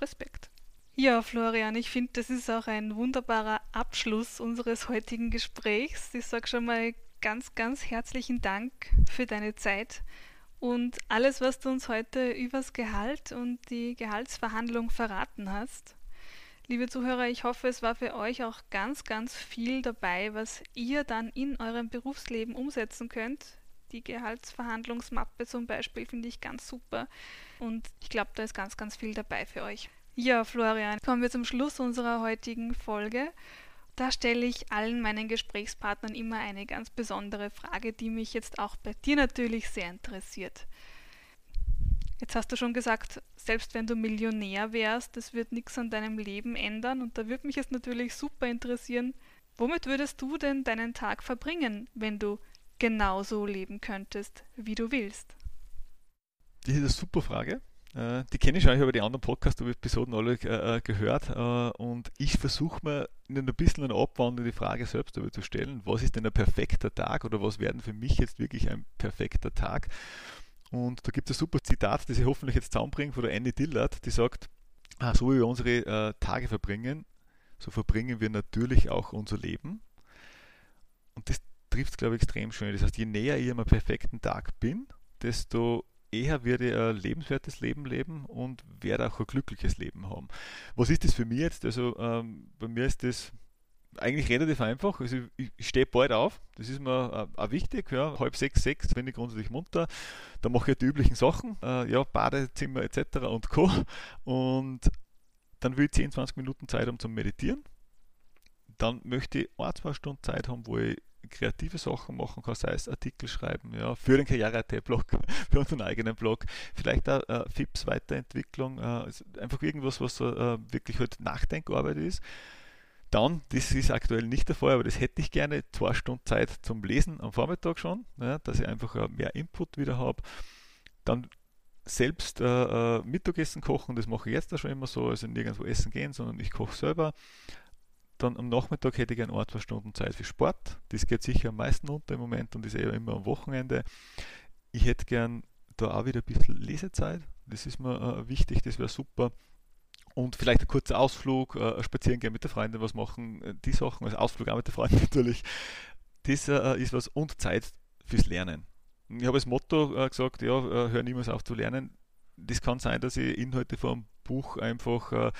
Respekt. Ja, Florian, ich finde, das ist auch ein wunderbarer Abschluss unseres heutigen Gesprächs. Ich sage schon mal ganz, ganz herzlichen Dank für deine Zeit und alles, was du uns heute übers Gehalt und die Gehaltsverhandlung verraten hast. Liebe Zuhörer, ich hoffe, es war für euch auch ganz, ganz viel dabei, was ihr dann in eurem Berufsleben umsetzen könnt. Die Gehaltsverhandlungsmappe zum Beispiel finde ich ganz super und ich glaube, da ist ganz, ganz viel dabei für euch. Ja, Florian, kommen wir zum Schluss unserer heutigen Folge. Da stelle ich allen meinen Gesprächspartnern immer eine ganz besondere Frage, die mich jetzt auch bei dir natürlich sehr interessiert. Jetzt hast du schon gesagt, selbst wenn du Millionär wärst, das wird nichts an deinem Leben ändern und da würde mich jetzt natürlich super interessieren, womit würdest du denn deinen Tag verbringen, wenn du genauso leben könntest, wie du willst? Das ist eine super Frage. Äh, die kenne ich schon, ich habe die anderen Podcast-Episoden alle äh, gehört äh, und ich versuche mir in ein bisschen eine Abwandlung die Frage selbst zu stellen, was ist denn ein perfekter Tag oder was werden für mich jetzt wirklich ein perfekter Tag? Und da gibt es ein super Zitat, das ich hoffentlich jetzt zusammenbringe von der Annie Dillard, die sagt, ah, so wie wir unsere Tage verbringen, so verbringen wir natürlich auch unser Leben. Und das trifft es, glaube ich, extrem schön. Das heißt, je näher ich am perfekten Tag bin, desto eher werde ich ein lebenswertes Leben leben und werde auch ein glückliches Leben haben. Was ist das für mich jetzt? Also ähm, bei mir ist das eigentlich relativ einfach. Also ich, ich stehe bald auf, das ist mir äh, auch wichtig. Ja. Halb sechs, sechs bin ich grundsätzlich munter. Da mache ich die üblichen Sachen, äh, ja, Badezimmer etc. und Co. Und dann will ich 10, 20 Minuten Zeit haben zum Meditieren. Dann möchte ich ein, zwei Stunden Zeit haben, wo ich kreative Sachen machen kann, sei es Artikel schreiben, ja, für den Karriere.at-Blog, für unseren eigenen Blog, vielleicht auch äh, FIPS Weiterentwicklung, äh, einfach irgendwas, was so, äh, wirklich halt Nachdenkarbeit ist. Dann, das ist aktuell nicht der Fall, aber das hätte ich gerne, zwei Stunden Zeit zum Lesen am Vormittag schon, ja, dass ich einfach äh, mehr Input wieder habe. Dann selbst äh, äh, Mittagessen kochen, das mache ich jetzt auch schon immer so, also nirgendwo essen gehen, sondern ich koche selber. Dann am Nachmittag hätte ich gerne ein, zwei Stunden Zeit für Sport. Das geht sicher am meisten unter im Moment und ist eher immer am Wochenende. Ich hätte gern da auch wieder ein bisschen Lesezeit. Das ist mir äh, wichtig, das wäre super. Und vielleicht ein kurzer Ausflug, äh, spazieren gehen mit der Freundin, was machen, äh, die Sachen, also Ausflug auch mit der Freundin natürlich. Das äh, ist was und Zeit fürs Lernen. Ich habe als Motto äh, gesagt, ja, äh, hör niemals auf zu lernen. Das kann sein, dass ich Inhalte vom Buch einfach äh,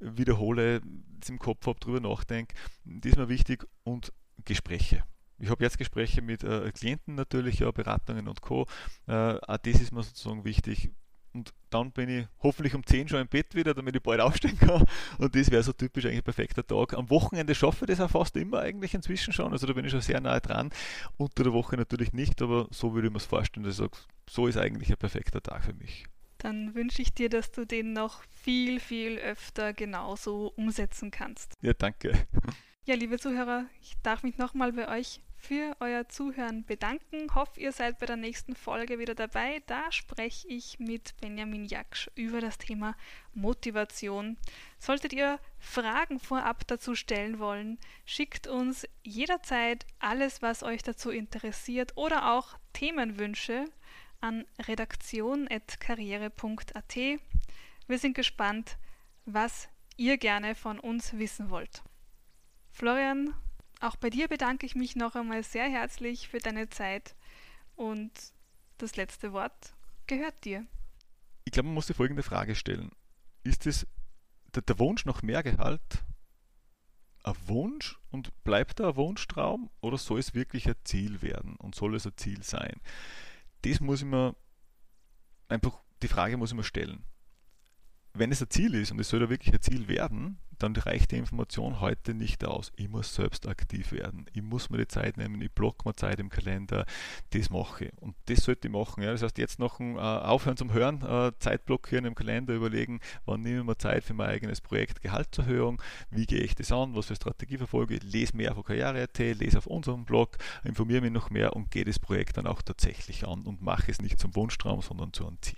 wiederhole, im Kopf habe, darüber nachdenke. Das ist mir wichtig und Gespräche. Ich habe jetzt Gespräche mit äh, Klienten natürlich, ja, Beratungen und Co. Äh, auch das ist mir sozusagen wichtig. Und dann bin ich hoffentlich um 10 schon im Bett wieder, damit ich bald aufstehen kann. Und das wäre so typisch eigentlich ein perfekter Tag. Am Wochenende schaffe ich das auch fast immer eigentlich inzwischen schon. Also da bin ich schon sehr nahe dran. Unter der Woche natürlich nicht, aber so würde ich mir es vorstellen, dass ich sage, so ist eigentlich ein perfekter Tag für mich. Dann wünsche ich dir, dass du den noch viel, viel öfter genauso umsetzen kannst. Ja, danke. Ja, liebe Zuhörer, ich darf mich nochmal bei euch für euer Zuhören bedanken. Hoffe, ihr seid bei der nächsten Folge wieder dabei. Da spreche ich mit Benjamin Jaksch über das Thema Motivation. Solltet ihr Fragen vorab dazu stellen wollen, schickt uns jederzeit alles, was euch dazu interessiert oder auch Themenwünsche an redaktion.karriere.at. Wir sind gespannt, was ihr gerne von uns wissen wollt. Florian, auch bei dir bedanke ich mich noch einmal sehr herzlich für deine Zeit und das letzte Wort gehört dir. Ich glaube, man muss die folgende Frage stellen. Ist es der, der Wunsch nach mehr Gehalt ein Wunsch und bleibt er ein Wunschtraum oder soll es wirklich ein Ziel werden und soll es ein Ziel sein? Das muss ich mir einfach, die Frage muss ich mir stellen. Wenn es ein Ziel ist und es soll ja wirklich ein Ziel werden, dann reicht die Information heute nicht aus. Ich muss selbst aktiv werden. Ich muss mir die Zeit nehmen, ich block mir Zeit im Kalender, das mache ich. Und das sollte ich machen. Ja. Das heißt, jetzt noch ein, äh, aufhören zum Hören, äh, Zeit blockieren im Kalender, überlegen, wann nehme ich mir Zeit für mein eigenes Projekt Gehaltserhöhung, wie gehe ich das an, was für Strategie verfolge, ich lese mehr auf Karriere.at, lese auf unserem Blog, informiere mich noch mehr und gehe das Projekt dann auch tatsächlich an und mache es nicht zum Wunschtraum, sondern zu einem Ziel.